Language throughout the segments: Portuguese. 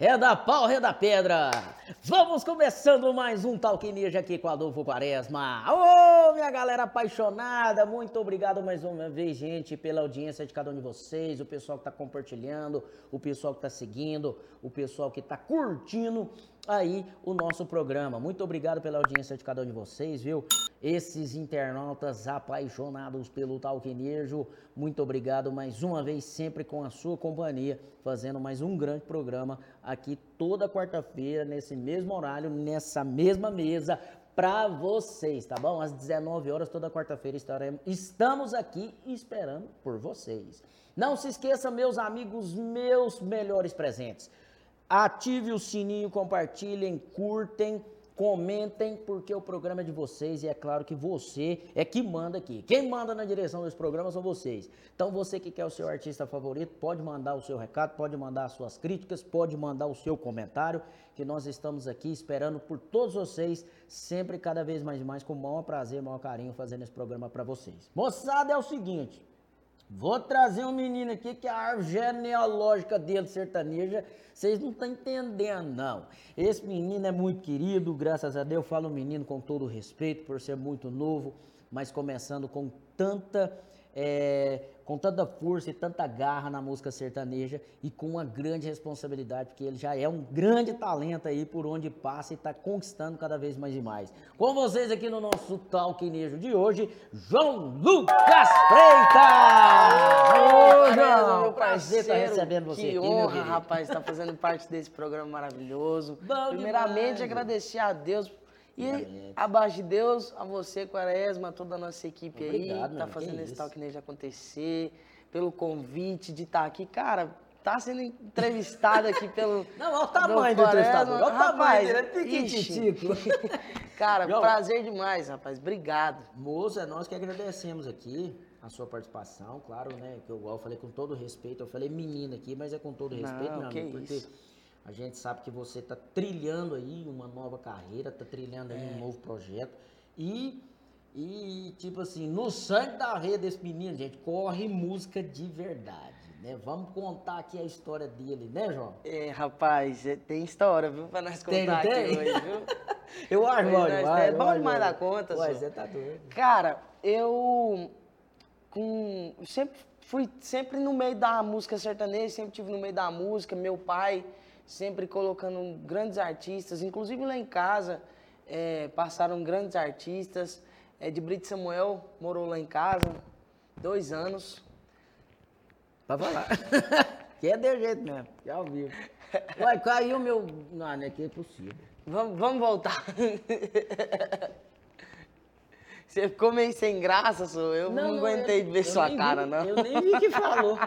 Reda pau, reda pedra. Vamos começando mais um Talk Ninja aqui com Adolfo Quaresma. Ô, minha galera apaixonada, muito obrigado mais uma vez, gente, pela audiência de cada um de vocês, o pessoal que está compartilhando, o pessoal que está seguindo, o pessoal que está curtindo aí o nosso programa. Muito obrigado pela audiência de cada um de vocês, viu? Esses internautas apaixonados pelo Talquinejo, muito obrigado mais uma vez, sempre com a sua companhia, fazendo mais um grande programa aqui toda quarta-feira, nesse mesmo horário, nessa mesma mesa, para vocês, tá bom? Às 19 horas, toda quarta-feira, estamos aqui esperando por vocês. Não se esqueça, meus amigos, meus melhores presentes. Ative o sininho, compartilhem, curtem, comentem, porque o programa é de vocês e é claro que você é que manda aqui. Quem manda na direção desse programa são vocês. Então você que quer o seu artista favorito, pode mandar o seu recado, pode mandar as suas críticas, pode mandar o seu comentário, que nós estamos aqui esperando por todos vocês, sempre cada vez mais e mais, com o maior prazer, maior carinho, fazendo esse programa para vocês. Moçada, é o seguinte, Vou trazer um menino aqui que a árvore genealógica dele sertaneja, vocês não estão entendendo, não. Esse menino é muito querido, graças a Deus, eu falo menino com todo respeito, por ser muito novo, mas começando com tanta é, com tanta força e tanta garra na música sertaneja e com uma grande responsabilidade, porque ele já é um grande talento aí por onde passa e está conquistando cada vez mais e mais. Com vocês aqui no nosso Talquinejo de hoje, João Lucas Freitas! Ô, João! Meu prazer estar tá recebendo você que aqui, honra, rapaz, estar tá fazendo parte desse programa maravilhoso. Bom Primeiramente, demais. agradecer a Deus e abaixo de Deus, a você, Quaresma, toda a nossa equipe Obrigado, aí, tá fazendo esse talk nele acontecer, pelo convite de estar tá aqui. Cara, tá sendo entrevistado aqui pelo. Não, olha o tamanho do entrevistador. Olha o tamanho dele, é Cara, João, prazer demais, rapaz. Obrigado. Moça, é nós que agradecemos aqui a sua participação, claro, né? Que eu, eu falei com todo respeito, eu falei menina aqui, mas é com todo respeito, Não, meu amigo, porque isso? A gente sabe que você está trilhando aí uma nova carreira, está trilhando aí é. um novo projeto. E, e, tipo assim, no sangue da rede desse menino, gente, corre música de verdade. Né? Vamos contar aqui a história dele, né, João? É, rapaz, é, tem história, viu, pra nós contar tem, tem? aqui hoje, viu? eu acho, olha, É bom demais dar conta, Ué, você tá doido. Cara, eu com, sempre fui sempre no meio da música sertaneja, sempre tive no meio da música, meu pai sempre colocando grandes artistas, inclusive lá em casa é, passaram grandes artistas. É, de Brito Samuel morou lá em casa, dois anos. Pra falar. que é de jeito mesmo, que é vivo. Ué, caiu meu. Não, não é que é possível. Vamos, vamos voltar. Você ficou meio sem graça, sou eu não, não aguentei eu, ver sua cara, vi, não. Eu nem vi que falou.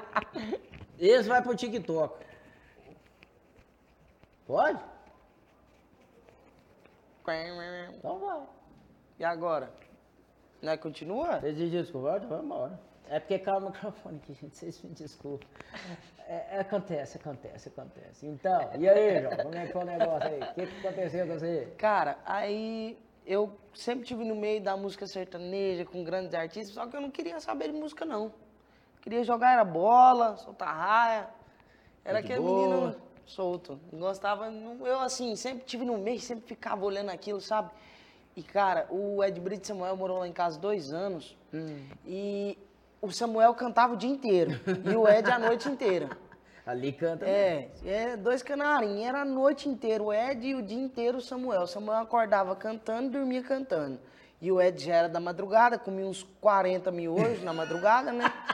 Esse vai pro TikTok. Pode? Então vai. E agora? Não é continua? Vocês desculpa, vamos embora. É porque caiu o microfone aqui, gente. Vocês me desculpem. É, é, acontece, acontece, acontece. Então, e aí, João? Como é que foi o negócio aí? O que, que aconteceu com você? Cara, aí eu sempre tive no meio da música sertaneja com grandes artistas, só que eu não queria saber de música, não. Queria jogar era bola, soltar raia. Era aquele boa. menino solto. Gostava, eu assim, sempre tive no meio, sempre ficava olhando aquilo, sabe? E, cara, o Ed Brito Samuel morou lá em casa dois anos. Hum. E o Samuel cantava o dia inteiro. e o Ed a noite inteira. Ali canta. É, é dois canarinhos. Era a noite inteira. O Ed e o dia inteiro o Samuel. O Samuel acordava cantando e dormia cantando. E o Ed já era da madrugada, comia uns 40 mil hoje na madrugada, né?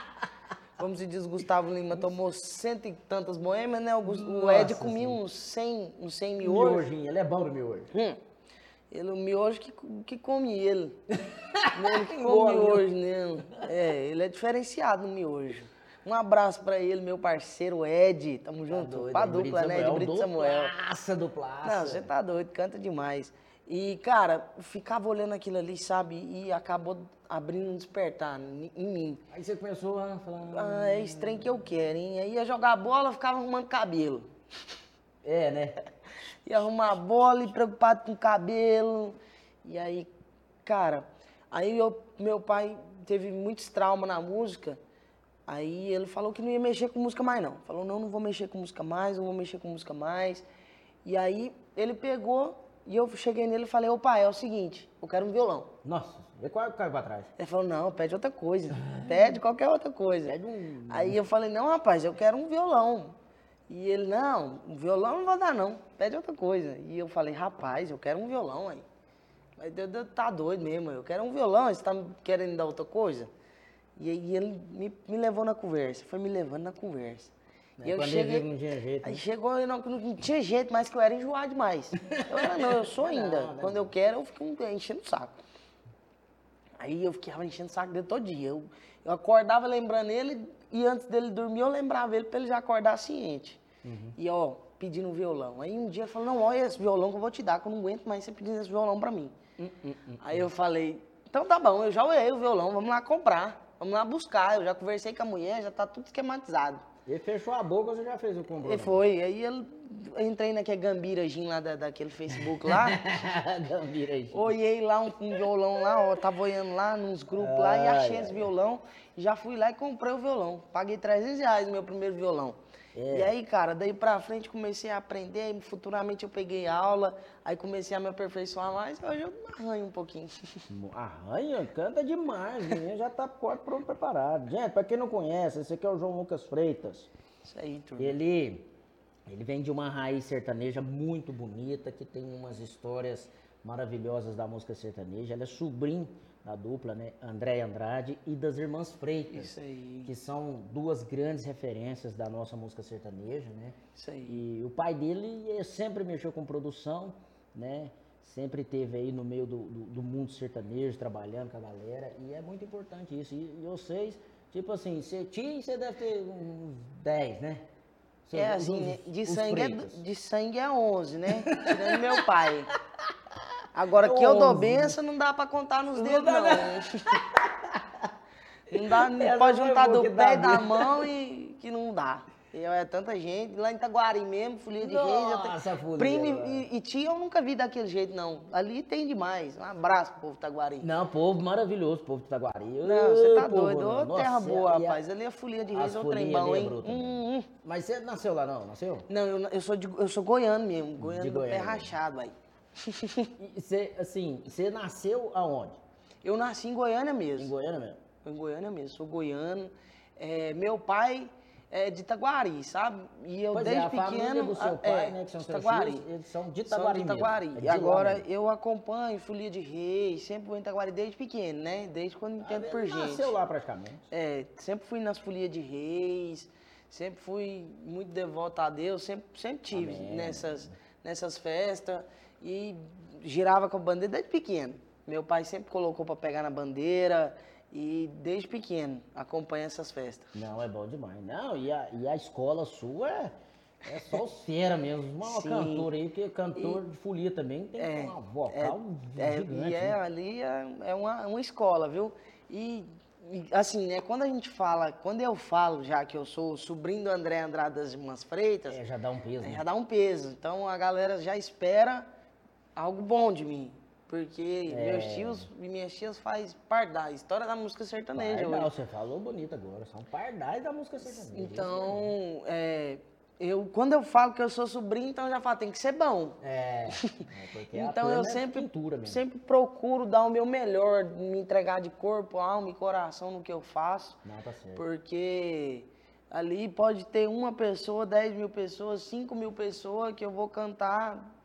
Como se diz, Gustavo Lima tomou cento e tantas boêmias, né? O, o Ed comia uns 100, uns 100 miojos. Miojinho, ele é bom no miojo. Hum. Ele, o miojo que, que come ele. ele que come miojo nele. É, ele é diferenciado no miojo. Um abraço pra ele, meu parceiro Ed. Tamo tá junto. Doido, pra dupla, né? De Brito Samuel. Duplaça, duplaça. Não, você tá doido, canta demais. E, cara, ficava olhando aquilo ali, sabe? E acabou abrindo um despertar em mim. Aí você começou a falar. Ah, é esse trem que eu quero, hein? Aí ia jogar bola, ficava arrumando cabelo. É, né? ia arrumar bola e preocupado com cabelo. E aí, cara, aí eu, meu pai teve muitos traumas na música. Aí ele falou que não ia mexer com música mais, não. Falou, não, não vou mexer com música mais, não vou mexer com música mais. E aí ele pegou e eu cheguei nele e falei, ô pai, é o seguinte, eu quero um violão. Nossa, e quase caiu pra trás. Ele falou, não, pede outra coisa. Pede qualquer outra coisa. Pede um- Aí eu falei, não, rapaz, eu quero um violão. E ele, não, um violão não vou dar, não. Pede outra coisa. E eu falei, rapaz, eu quero um violão aí. Mas Deus, tá doido mesmo, eu quero um violão, você tá querendo dar outra coisa? E aí ele me, me levou na conversa, foi me levando na conversa. Né, quando ele viu que não tinha jeito, Aí né? chegou, eu não, não tinha jeito, mas que eu era enjoado demais. Eu era, não, eu sou ainda. Não, não. Quando eu quero, eu fico enchendo o saco. Aí eu ficava enchendo o saco dele todo dia. Eu, eu acordava lembrando ele e antes dele dormir eu lembrava ele pra ele já acordar ciente. Uhum. E ó, pedindo um violão. Aí um dia ele falou, não, olha esse violão que eu vou te dar, que eu não aguento mais você pedindo esse violão pra mim. Hum, Aí eu falei, então tá bom, eu já olhei o violão, vamos lá comprar, vamos lá buscar. Eu já conversei com a mulher, já tá tudo esquematizado. Ele fechou a boca, você já fez o compro. E foi, aí ele, eu entrei naquele gambiragem lá da, daquele Facebook lá, Gambira aí. olhei lá um, um violão lá, ó, tava olhando lá nos grupos lá e achei esse violão, já fui lá e comprei o violão. Paguei 300 reais no meu primeiro violão. É. E aí, cara, daí pra frente comecei a aprender, futuramente eu peguei aula, aí comecei a me aperfeiçoar mais, hoje eu arranho um pouquinho. Arranha, canta demais, menino já tá quase pronto preparado. Gente, pra quem não conhece, esse aqui é o João Lucas Freitas. Isso aí, turma. Ele, ele vem de uma raiz sertaneja muito bonita, que tem umas histórias maravilhosas da música sertaneja. Ele é sobrinho da dupla, né? André Andrade e das Irmãs Freitas. Isso aí. Que são duas grandes referências da nossa música sertaneja, né? Isso aí. E o pai dele eh, sempre mexeu com produção, né? Sempre teve aí no meio do, do, do mundo sertanejo, trabalhando com a galera. E é muito importante isso. E, e vocês, tipo assim, você tinha, você deve ter uns 10, né? Seus- É assim, os- de, os sangue é, de sangue é 11, né? Tirando meu pai. Agora que eu dou 11. benção, não dá pra contar nos Não dedos, dá, não. Não dá, não pode juntar do pé e da mão e que não dá. Eu, é tanta gente. Lá em Itaguari mesmo, folia de reis. eu tenho- Nossa, Primo e, e tia eu nunca vi daquele jeito, não. Ali tem demais. Um abraço pro povo de Itaguari. Não, povo maravilhoso, povo de Itaguari. Não, você tá povo, doido. Ô, não. terra Nossa, boa, e a- rapaz. Ali é folia de reis, é o trem bom, é hein? bruta, Hum, hum. Mas você nasceu lá não, nasceu? Não, eu, eu, sou de, eu sou goiano mesmo. Goiano do pé Goiânia. rachado, aí. Você, assim, você nasceu aonde? Eu nasci em Goiânia mesmo. Em Goiânia mesmo? Em Goiânia mesmo, sou goiano. É, meu pai é de Itaguari, sabe? E eu Pois é, desde a família pequeno. do seu a- pai, é, né, que são de Itaguari. tios, eles são de São Itaguari de mesmo, Itaguari. é de E lá agora mesmo. eu acompanho Folia de Reis, sempre vou em Itaguari desde pequeno, né? Desde quando entendo por gente. Ah, Nasceu lá praticamente. É, sempre fui nas folias de reis, sempre fui muito devoto a Deus, sempre, sempre tive Amém. nessas, nessas festas e girava com a bandeira desde pequeno. Meu pai sempre colocou para pegar na bandeira e desde pequeno acompanha essas festas. Não, é bom demais. Não, e a, e a escola sua é, é só fera mesmo. Uma Sim. cantora aí, porque cantor de folia também tem uma vocal É, gigante. e é, né? ali é, é uma, uma escola, viu? E, e, assim, né, quando a gente fala, quando eu falo já que eu sou sobrinho do André Andrade das Irmãs Freitas, É, já dá um peso. Aí né? já dá um peso. Então a galera já espera algo bom de mim. Porque É. meus tios e minhas tias faz parte da história da música sertaneja Pardal, hoje. você falou bonito agora. São pardais da música sertaneja. Então, é, eu, quando eu falo que eu sou sobrinho, então eu já falo, tem que ser bom. É, é Então eu é sempre, sempre procuro dar o meu melhor, me entregar de corpo, alma e coração no que eu faço. Não, tá certo. Porque ali pode ter uma pessoa, 10 mil pessoas, 5 mil pessoas que eu vou cantar.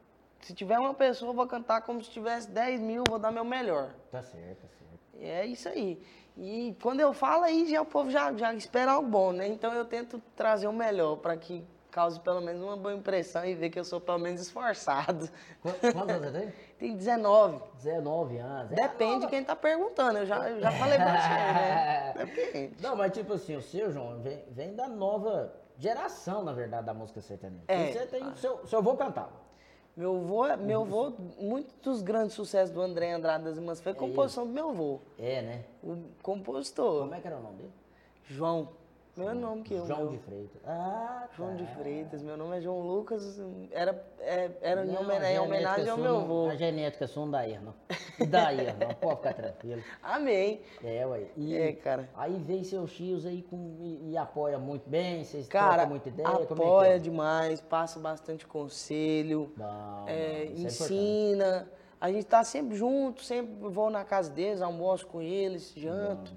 Se tiver uma pessoa, eu vou cantar como se tivesse 10 mil, vou dar meu melhor. Tá certo, tá certo. E é isso aí. E quando eu falo aí, já, o povo já, já espera algo bom, né? Então eu tento trazer o melhor para que cause pelo menos uma boa impressão e ver que eu sou pelo menos esforçado. Qu- Quantos anos você tem? Tem 19. 19 anos. É Depende de quem tá perguntando. Eu já, eu já falei pra você, né? Depende. Não, mas tipo assim, o seu, João, vem, vem da nova geração, na verdade, da música sertaneja. É. E você tem o seu, seu avô cantava. Meu avô, é- meu avô, muitos dos grandes sucessos do André Andrade das Irmãs foi composição do meu avô, É, né? o compositor, Como é que era o nome dele? João. Meu nome que eu. João meu. de Freitas. Ah, João tá. de Freitas, meu nome é João Lucas, era, é, era em Não, homenagem genética ao meu não- avô. A genética não dá erro, não. Dá erro, não. Pode ficar tranquilo. Amém. É, ué. E É, cara. Aí vem seus tios aí com, e, e apoia muito bem, vocês Cara, muita ideia, é apoia é? demais, passa bastante conselho, Bom, é, é ensina. a gente tá sempre junto, sempre vou na casa deles, almoço com eles, janto.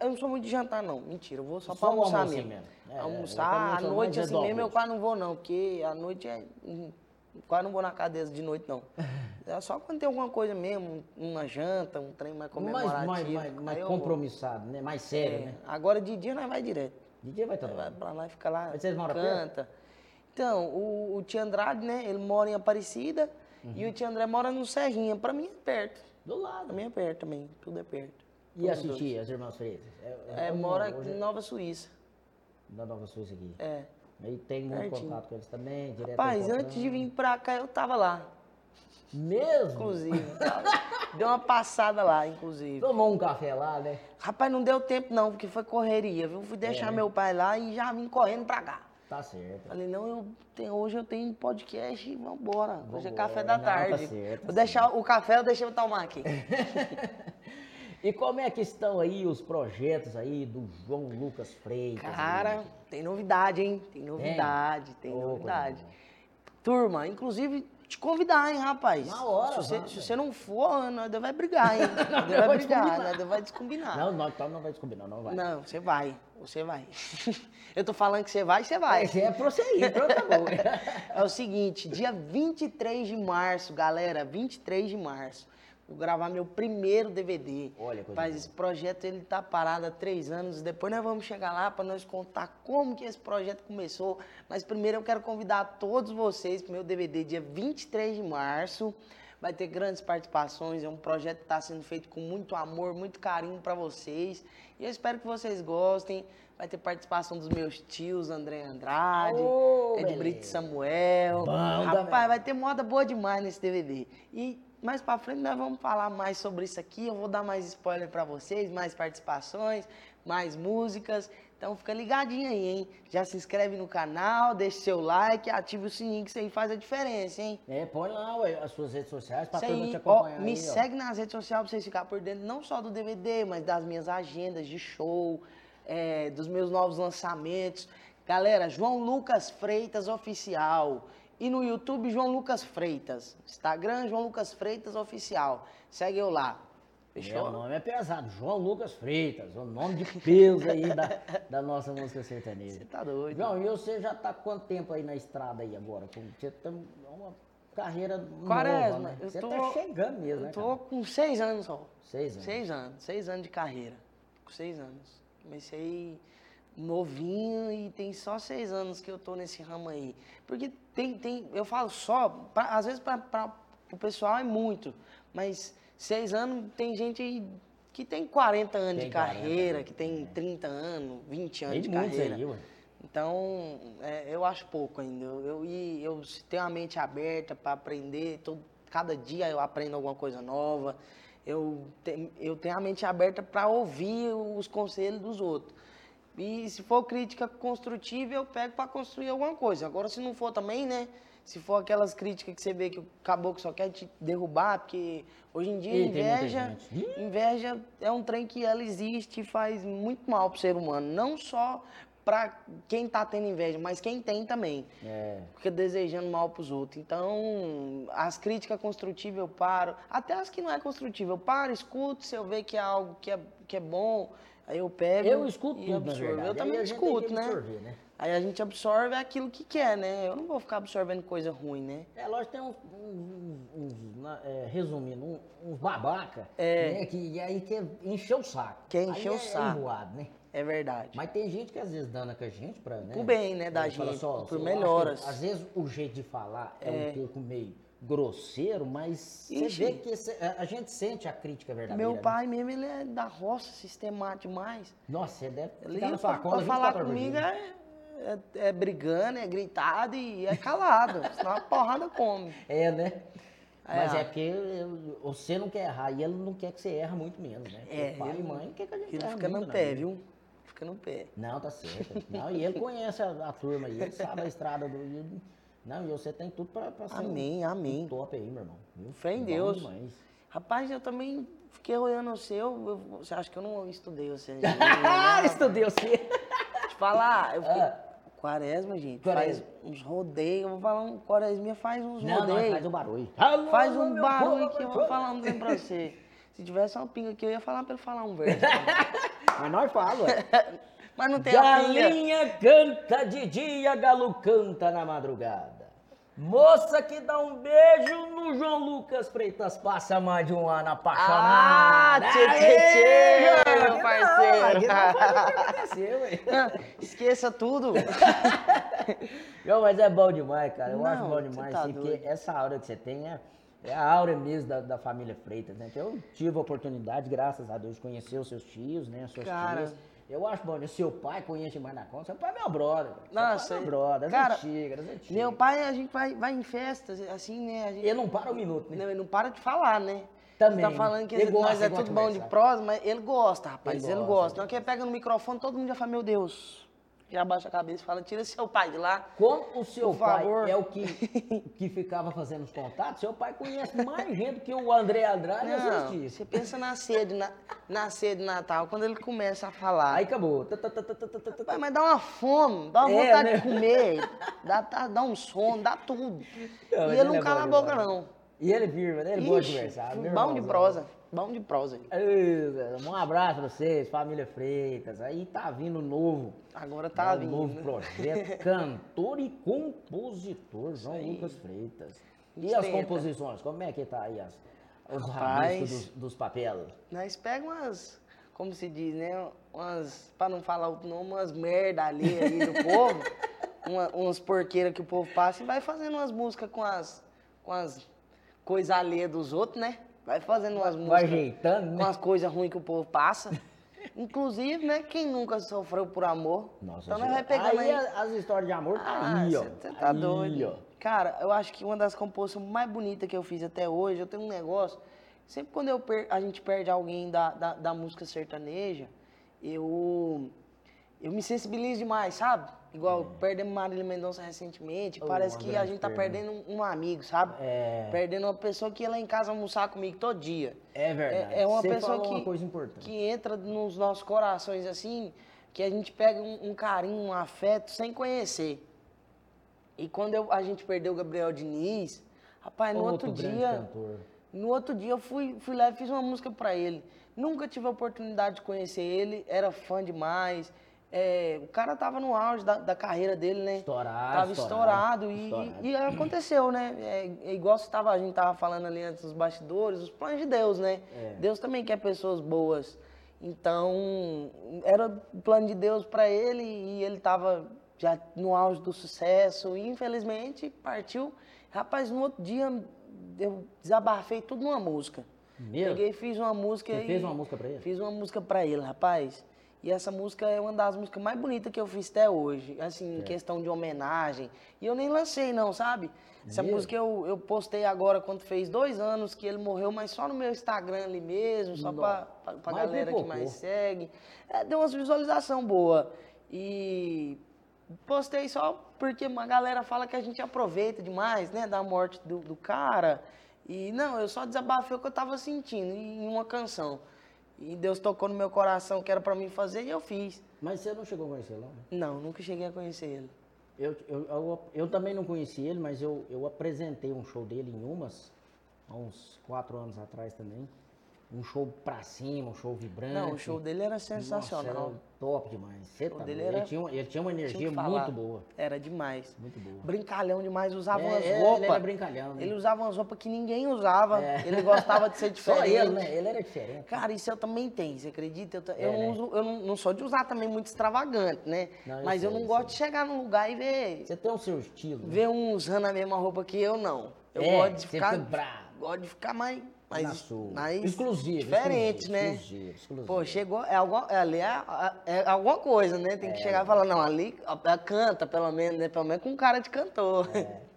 Eu não sou muito de jantar, não. Mentira, eu vou só, Só pra almoçar mesmo. mesmo. É, almoçar, também à sou noite mais é assim mesmo, eu quase não vou, não, porque à noite é. Quase não vou na deles de noite, não. É só quando tem alguma coisa mesmo, uma janta, um trem mais Mais, comemorativo. mais, mais, mais vou. compromissado, né? Mais sério, É, né? Agora de dia nós vai direto. De dia vai estar Vai pra lá e fica lá, Mas vocês moram canta. Então, o, o tio Andrade, né, ele mora em Aparecida Uhum. e o tio André mora no Serrinha. Pra mim é perto. Do lado. Pra mim é perto também, tudo é perto. E a Todos dois. Titi, as irmãs Freitas? É, como mora hoje em Nova Suíça. Da Nova Suíça aqui. É. Aí tem muito contato com eles também, direto Rapaz, antes de vir pra cá, eu tava lá, Mesmo? inclusive. Deu uma passada lá, inclusive. Tomou um café lá, né? Rapaz, não deu tempo não, porque foi correria, viu? Fui deixar É, né? meu pai lá e já vim correndo pra cá. Tá certo. Falei, não, eu tenho, hoje eu tenho podcast e vambora. Hoje é Vambora. café da Não, tá tarde. certo, tá Vou deixar o café, eu deixei eu tomar aqui. E como é que estão aí os projetos aí do João Lucas Freitas? Cara, tem novidade, hein? Tem novidade, tem, coisa novidade. Turma, inclusive, te convidar, hein, rapaz? Na hora, Se você, se você não for, nós dois vai brigar, hein? Nós dois vai brigar, nós dois vai descombinar. Não, não, então não vai descombinar, não vai. Não, você vai, você vai. eu tô falando que você vai, você vai. Esse é pra você ir, pronto, tá bom. É o seguinte, dia 23 de março, galera, 23 de março, gravar meu primeiro DVD. Olha, coisa Mas esse projeto ele tá parado há três anos. Depois nós vamos chegar lá para nós contar como que esse projeto começou. Mas primeiro eu quero convidar todos vocês para meu DVD dia 23 de março. Vai ter grandes participações. É um projeto que está sendo feito com muito amor, muito carinho para vocês. E eu espero que vocês gostem. Vai ter participação dos meus tios, André Andrade, Ô, Ed. Brito Samuel. Banda, Rapaz, velho. vai ter moda boa demais nesse DVD. E mais pra frente nós vamos falar mais sobre isso aqui. Eu vou dar mais spoiler pra vocês, mais participações, mais músicas. Então fica ligadinho aí, hein? Já se inscreve no canal, deixa seu like, ativa o sininho que isso aí faz a diferença, hein? É, põe lá ué, as suas redes sociais pra todo mundo te aí, ó, acompanhar me aí, ó. segue nas redes sociais pra vocês ficarem por dentro não só do DVD, mas das minhas agendas de show, é, dos meus novos lançamentos. Galera, João Lucas Freitas Oficial. E no YouTube, João Lucas Freitas. Instagram, João Lucas Freitas Oficial. Segue eu lá. Meu Fechou? nome é pesado, João Lucas Freitas, o nome de peso aí da, da nossa música sertaneja. Você tá doido. João, e você já tá quanto tempo aí na estrada aí agora? Você tem uma carreira Quaresma, nova, né? eu Você tô- tá chegando mesmo, né, Eu tô cara? com seis anos só. Seis anos. Seis anos. Seis anos de carreira. Com seis anos. Comecei novinho e tem só seis anos que eu tô nesse ramo aí. Porque tem, tem eu falo só, pra- às vezes para o pessoal é muito, mas seis anos tem gente aí que tem 40 anos Tem de 40, carreira, que tem 30 anos, 20 anos Tem de carreira. aí. Então, é, eu acho pouco ainda. Eu, eu, e eu tenho a mente aberta para aprender. Todo, cada dia eu aprendo alguma coisa nova. Eu, te- eu tenho a mente aberta para ouvir os conselhos dos outros. E se for crítica construtiva, eu pego para construir alguma coisa. Agora, se não for também, né? Se for aquelas críticas que você vê que o caboclo só quer te derrubar, porque hoje em dia Ih, inveja, inveja é um trem que ela existe e faz muito mal pro ser humano. Não só para quem tá tendo inveja, mas quem tem também. É. Fica desejando mal pros outros. Então, as críticas construtivas eu paro. Até as que não é construtiva, eu paro, escuto, se eu ver que é algo que é, que é bom, aí eu pego. Eu escuto tudo, na absorvo. verdade. Eu também gente escuto, né? absorver, né? Aí a gente absorve aquilo que quer, né? Eu não vou ficar absorvendo coisa ruim, né? É, lógico, tem uns, uns- uns- na- é, resumindo, um- uns babaca, É. né, que e aí quer encher o saco. Quer encher Aí o é saco. enjoado, né? É verdade. Mas tem gente que às vezes dana com a gente pra, né? Pro bem, né, da Ele fala gente, só, por acho que, melhoras. Às vezes o jeito de falar é, um pouco meio grosseiro, mas você vê que a gente sente a crítica verdadeira. Meu né? pai mesmo, ele é da roça, sistemático demais. Nossa, você deve Ele ficar na sua pra, conta pra falar 24 horas por comigo é, é, é brigando, é gritado e é calado. senão a porrada come. É, né? É, Mas é porque você não quer errar e ele não quer que você erre muito menos, né? É, pai e ele- mãe quer que a gente Ele fica muito no pé, viu? fica no pé. Não, tá certo. Não, e ele conhece a, a turma aí, ele sabe a estrada do. Não, e você tem tudo pra, pra ser um- Amém, amém. um top aí, meu irmão. viu? Fé em Deus. demais. Rapaz, eu também fiquei olhando o seu. eu- você acha que eu não estudei você? Ah, Te estudei você. falar, eu fiquei. Ah. Quaresma, gente. Quaresma. Faz uns rodeios. Eu vou falar um quaresminha faz uns Não, não, rodeios. faz um barulho. Faz Alô, um meu barulho povo, que eu vou falar um trem pra você. Se tivesse uma pinga aqui, eu ia falar pra ele falar um verso. Mas nós falamos. Mas não tem. Galinha canta de dia, galo canta na madrugada. Moça que dá um beijo no João Lucas Freitas passa mais de um ano Ah, apaixonada. tchê, tchê, meu parceiro. Não, não ué. Esqueça tudo. Não, mas é bom demais, cara. Eu Não, acho bom demais, tá sim, porque doido. essa aura que você tem é, é a aura mesmo da, da família Freitas, né? Que eu tive a oportunidade, graças a Deus, de conhecer os seus tios, né? As suas Cara. tias. Eu acho bom, né? seu pai conhece mais na conta. Seu pai é meu brother. Seu Nossa, é meu brother, cara, antigas, antigas. Meu pai, a gente vai, vai em festas, assim, né? Gente, Ele não para um minuto, né? Não, ele não para de falar, né? Também, Você tá falando que ele gosta, nós é gosta tudo bom de prosa, mas ele gosta, rapaz. Ele Ele, gosta, gosta. ele Não, que ele pega no microfone, todo mundo já fala, meu Deus. Já abaixa a cabeça e fala, tira seu pai de lá. Como o seu pai favor. é o que, que ficava fazendo os contatos, seu pai conhece mais gente que o André Andrade e Não, assiste. você pensa na ceia, de na, na ceia de Natal, quando ele começa a falar. Aí acabou. Tá, tá, tá, tá, tá, tá, tá. Pai, mas dá uma fome, dá uma É, vontade né? de comer, dá, tá- dá um sono, dá tudo. Não, e mas ele não é cala bom a boca, demais. não. E ele firma, né? Ele gosta de Ixi, conversar. meu bom de irmãozão. prosa, bom de prosa. Ei, Um abraço pra vocês, família Freitas. Aí tá vindo novo. Agora tá um vindo. novo né? projeto. Cantor e compositor, João aí. Lucas Freitas. E gente as composições? Como é que tá aí as, os rabiscos dos, dos papéis? Nós pegamos umas, como se diz, né? Umas, pra não falar outro nome, umas merda ali, ali do povo. Uma, umas porqueiras que o povo passa e vai fazendo umas músicas com as, com as coisas alheias dos outros, né? Vai fazendo umas Vai músicas ajeitando, com né? as coisas ruins que o povo passa. Inclusive, né? Quem nunca sofreu por amor? Nossa, então vai pegando aí aí. as histórias de amor tá Ah, aí, ó. Você tá Aí, doido. ó. Cara, eu acho que uma das composições mais bonitas que eu fiz até hoje, eu tenho um negócio. Sempre quando eu per- a gente perde alguém da, da, da música sertaneja, eu, eu me sensibilizo demais, sabe? Igual perdemos Marília Mendonça recentemente, Oh, parece que a gente tá perdendo um, um amigo, sabe? É. Perdendo uma pessoa que ia lá em casa almoçar comigo todo dia. É verdade. É, é uma Você pessoa que, uma coisa importante. que entra nos nossos corações assim, que a gente pega um, um carinho, um afeto sem conhecer. E quando eu- a gente perdeu o Gabriel Diniz, rapaz, no outro, grande dia, cantor. no outro dia eu fui, fui lá e fiz uma música pra ele. Nunca tive a oportunidade de conhecer ele, era fã demais. É, o cara tava no auge da, da carreira dele, né? Estourado, Tava estourado, estourado, e, estourado. e aconteceu, né? É, é igual tava, a gente tava falando ali antes dos bastidores, os planos de Deus, né? É. Deus também quer pessoas boas. Então, era o plano de Deus pra ele e ele tava já no auge do sucesso e infelizmente partiu. Rapaz, no outro dia eu desabafei tudo numa música. Mesmo? Peguei e fiz uma música Você e fez uma música pra ele? Fiz uma música pra ele, rapaz. E essa música é uma das músicas mais bonitas que eu fiz até hoje. Assim, em questão de homenagem. E eu nem lancei, não, sabe? Essa Mesmo? música eu, eu postei agora quando fez dois anos que ele morreu, mas só no meu Instagram ali mesmo, só pra, pra, pra galera que mais segue. É, deu umas visualização boa. E postei só porque uma galera fala que a gente aproveita demais, né, da morte do, do cara. E não, eu só desabafei o que eu tava sentindo em uma canção. E Deus tocou no meu coração que era pra mim fazer e eu fiz. Mas você não chegou a conhecer lá? Não, nunca cheguei a conhecer ele. Eu, eu, eu, eu também não conheci ele, mas eu, eu apresentei um show dele em Umas, há uns quatro anos atrás também. Um show pra cima, um show vibrante. Não, o show dele era sensacional. Nossa, era top demais. Você tá dele era- ele, tinha, uma- ele tinha uma Tinha energia falar. muito boa. Era demais. Muito boa. Brincalhão demais, usava É, umas é, ele roupas. era brincalhão, né? Ele usava umas roupas que ninguém usava. É. Ele gostava de ser Só diferente. ele, né? Ele era diferente. Cara, isso eu também tenho, você acredita? Eu, ta- É, eu né? não, uso, eu não, não sou de usar também muito extravagante, né? Não, eu Mas eu sei, não eu gosto de chegar num lugar e ver, Você tem o seu estilo. né? ver um usando a mesma roupa que eu, não. Eu É, gosto de ficar. fica bravo. Gosto de ficar mais. Mais, Na sua. mais Exclusivo, Diferente, exclusivo, né? exclusivo, exclusivo. Pô, chegou. É, alguma, é, ali é, é alguma coisa, né? Tem que chegar e falar, não, ali é, canta, pelo menos, né? Pelo menos com cara de cantor. É.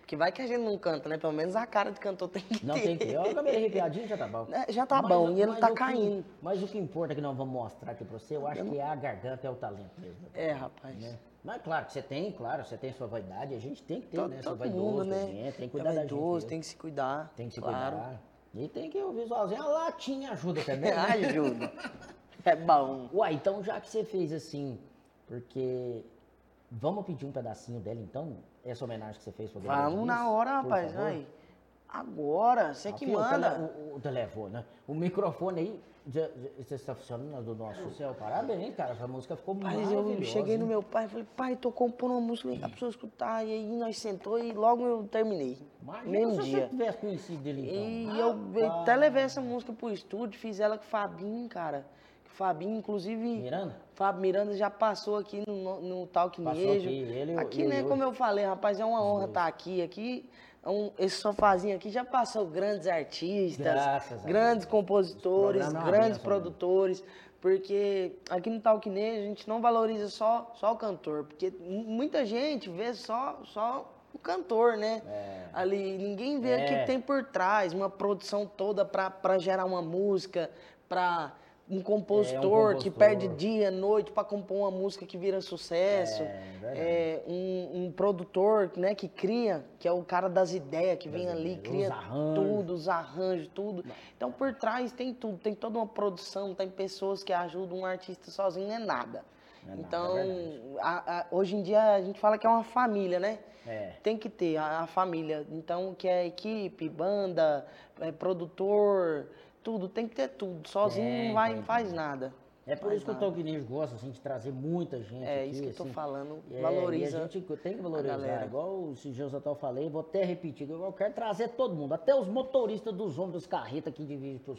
Porque vai que a gente não canta, né? Pelo menos a cara de cantor tem que Não ter. tem que. Eu acabei arrepiadinho, já tá bom. É, já tá Mas bom, o- e ele mas tá o que- caindo. mas o que importa que nós vamos mostrar aqui pra você, eu acho que é a garganta, é o talento mesmo. É, rapaz. né? Mas claro que você tem, claro, você tem sua vaidade, a gente tem que ter, Todo, né? Todo vaidoso, mundo, né? gente, tem que É cuidar da gente. vaidoso, tem que se cuidar. Tem que se claro. cuidar. E tem que o visualzinho, a latinha ajuda também. né? Ajuda. É bom. Uai, então já que você fez assim, porque. Vamos pedir um pedacinho dela então? Essa homenagem que você fez pra Gabriel Vamos na hora, rapaz. Aí. Agora, você que Aqui, o manda. O, o telefone, né? O microfone aí, já, já, você está funcionando do nosso céu. Parabéns, cara. Essa música ficou Mas eu cheguei no meu pai e falei, pai, tô compondo uma música, vem cá pra pessoa escutar. E aí nós sentou e logo eu terminei. Imagina mesmo se você dia. tivesse conhecido ele E então. eu Rapaz. até levei essa música pro estúdio, fiz ela com o Fabinho, cara. O Fabinho, inclusive. Miranda? Fábio Miranda já passou aqui no, no Talk Passou Nejo. aqui, ele e aqui, e né, como eu falei, rapaz, é uma honra estar aqui. Aqui, um- esse sofazinho aqui já passou grandes artistas, grandes compositores, é grandes benção, produtores. Porque aqui no Nejo a gente não valoriza só, só o cantor. Porque mu- muita gente vê só, só o cantor, né? Ali, ninguém vê o É. que tem por trás, uma produção toda para gerar uma música, para um compositor, que compositor. perde dia, noite para compor uma música que vira sucesso. É. É, um, um produtor né, que cria, que é o cara das ideias, que vem ali, cria os tudo, os arranjos, tudo. Então por trás tem tudo, tem toda uma produção, tem pessoas que ajudam um artista sozinho, não é nada. Não é nada, então, é verdade. a- a- hoje em dia a gente fala que é uma família, né? É. Tem que ter a, a família. Então, que é equipe, banda, é, produtor, tudo, tem que ter tudo. Sozinho Tem, não vai, tem, faz nada. É por Faz isso que o. Talk gosta assim, de trazer muita gente É aqui, isso que eu tô assim. falando. É, Valoriza. A gente tem que valorizar. Igual eu até falei, vou até repetir. Eu quero trazer todo mundo, até os motoristas dos ônibus, das carretas aqui de vídeo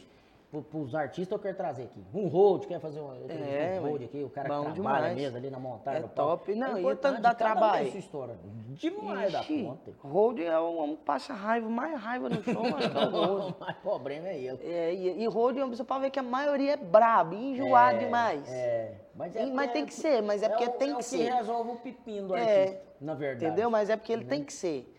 pro- pros artistas, eu quero trazer aqui. Um road, quer fazer um, É, um road aqui, o cara que trabalha demais. mesmo ali na montagem. É top. Não, e o importante, tanto dá um trabalho. sua história. Demais da Ixi, conta. Road é o homem que passa raiva, mais raiva no show, que é o. Mas problema é ele. É, e, e Road, você pode ver que a maioria é brabo, enjoado demais. É, mas, Sim, mas porque tem que ser, mas é porque o- tem é que o ser. resolve o pepino do É. artista, na verdade. Entendeu? Mas é porque ele tem que ser.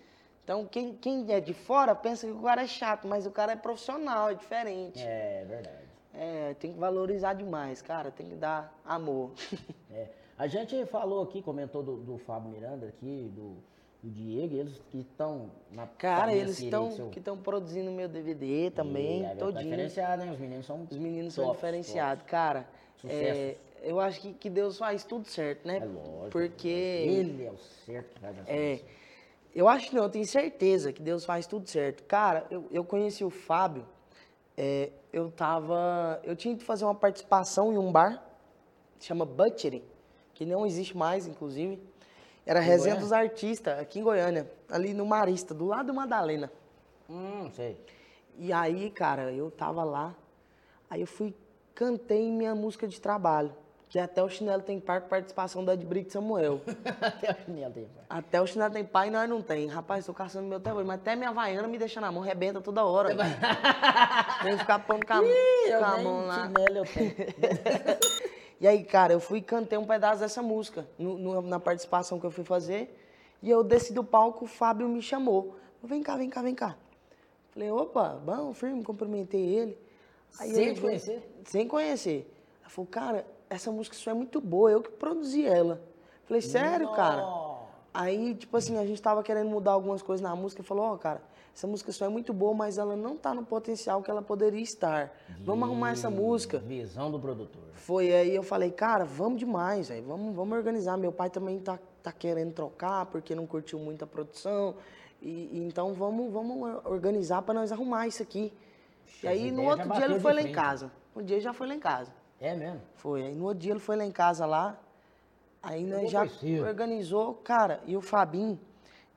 Então, quem, quem é de fora pensa que o cara é chato, mas o cara é profissional, é diferente. É verdade. É, tem que valorizar demais, cara, tem que dar amor. É. A gente falou aqui, comentou do, do Fábio Miranda aqui, do, do Diego, eles que estão na Cara, eles estão seu- que estão produzindo meu DVD também, E é, Tá diferenciado, hein? Os meninos são Os meninos são diferenciados, cara. é, eu acho que, que Deus faz tudo certo, né? É lógico. Porque Ele é o certo que faz as É, coisas. Eu acho que não, eu tenho certeza que Deus faz tudo certo. Cara, eu, eu conheci o Fábio, é, eu tava. Eu tinha que fazer uma participação em um bar, chama Butchery, que não existe mais, inclusive. Era a Resenha Goiânia? dos Artistas, aqui em Goiânia, ali no Marista, do lado do Madalena. Hum, sei. E aí, cara, eu tava lá, aí eu fui, cantei minha música de trabalho, que até o Chinelo tem par com participação da de Brito Samuel. Até o chinelo tem. pai. Até o chinelo tem pai e nós não tem. Rapaz, tô caçando meu até hoje. Mas até minha Havaiana me deixa na mão, rebenta toda hora. Tem que ficar pondo com a, Eu com a mão lá. chinelo eu tenho. E aí, cara, eu fui e cantei um pedaço dessa música no- no- na participação que eu fui fazer. E eu desci do palco, o Fábio me chamou. Vem cá, vem cá, vem cá. Falei, opa, bom, firme, cumprimentei ele. Sem ele te conhecer? Sem conhecer. Ele falou, cara, essa música sua é muito boa, eu que produzi ela. Falei, sério, cara? Nó. Aí, tipo assim, a gente tava querendo mudar algumas coisas na música e falou, ó, cara, essa música só é muito boa, mas ela não tá no potencial que ela poderia estar. Vamos arrumar essa música. Visão do produtor. Foi aí eu falei, cara, vamos demais, velho. Vamos, vamos organizar. Meu pai também tá, tá querendo trocar, porque não curtiu muito a produção. E, e então vamos, vamos organizar para nós arrumar isso aqui. E aí no outro dia ele foi lá em casa. Um dia ele já foi lá em casa. É mesmo? Foi. Aí no outro dia ele foi lá em casa lá. Aí já cedo. organizou, cara, e o Fabinho,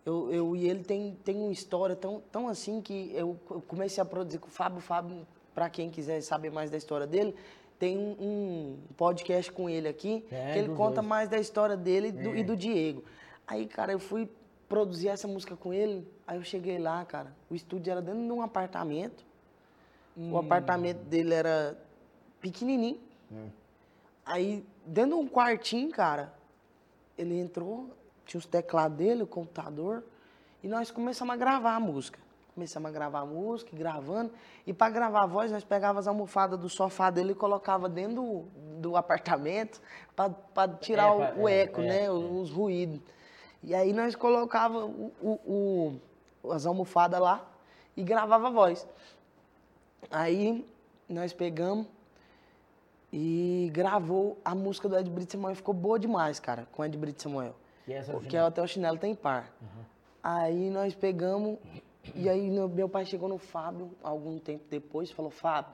eu, eu e ele tem, tem uma história tão, tão assim que eu, eu comecei a produzir com o Fábio. O Fábio, para quem quiser saber mais da história dele, tem um, um podcast com ele aqui, É, que ele conta dois. mais da história dele do- e do Diego. Aí, cara, eu fui produzir essa música com ele, aí eu cheguei lá, cara, o estúdio era dentro de um apartamento. O apartamento dele era pequenininho. Aí, dentro de um quartinho, cara, ele entrou, tinha os teclados dele, o computador, E nós começamos a gravar a música. Começamos a gravar a música, gravando. E para gravar a voz, nós pegávamos as almofadas do sofá dele e colocava dentro do, do apartamento para tirar É, o, o é, eco, é, né? é. Os ruídos. E aí nós colocava o, o- o- as almofadas lá e gravava a voz. Aí nós pegamos e gravou a música do Ed Brito Samuel. Ficou boa demais, cara, com o Ed Brito Samuel. Que é Porque até o chinelo tem par. Aí nós pegamos, e aí meu pai chegou no Fábio, algum tempo depois, e falou, Fábio,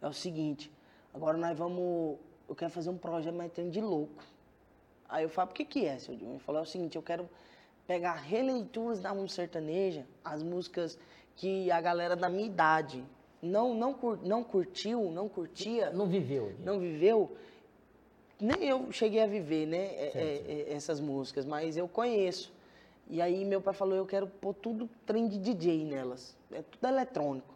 é o seguinte, agora nós vamos, eu quero fazer um projeto, mas tem de louco. Aí eu Fábio, o que que é, seu Dilma? Ele falou, é o seguinte, eu quero pegar releituras da música sertaneja, as músicas que a galera da minha idade não, não, cur- não curtiu, não curtia, Não viveu. não viveu, nem eu cheguei a viver, né, é- é- é- essas músicas, mas eu conheço. E aí meu pai falou, eu quero pôr tudo trem de DJ nelas, é tudo eletrônico.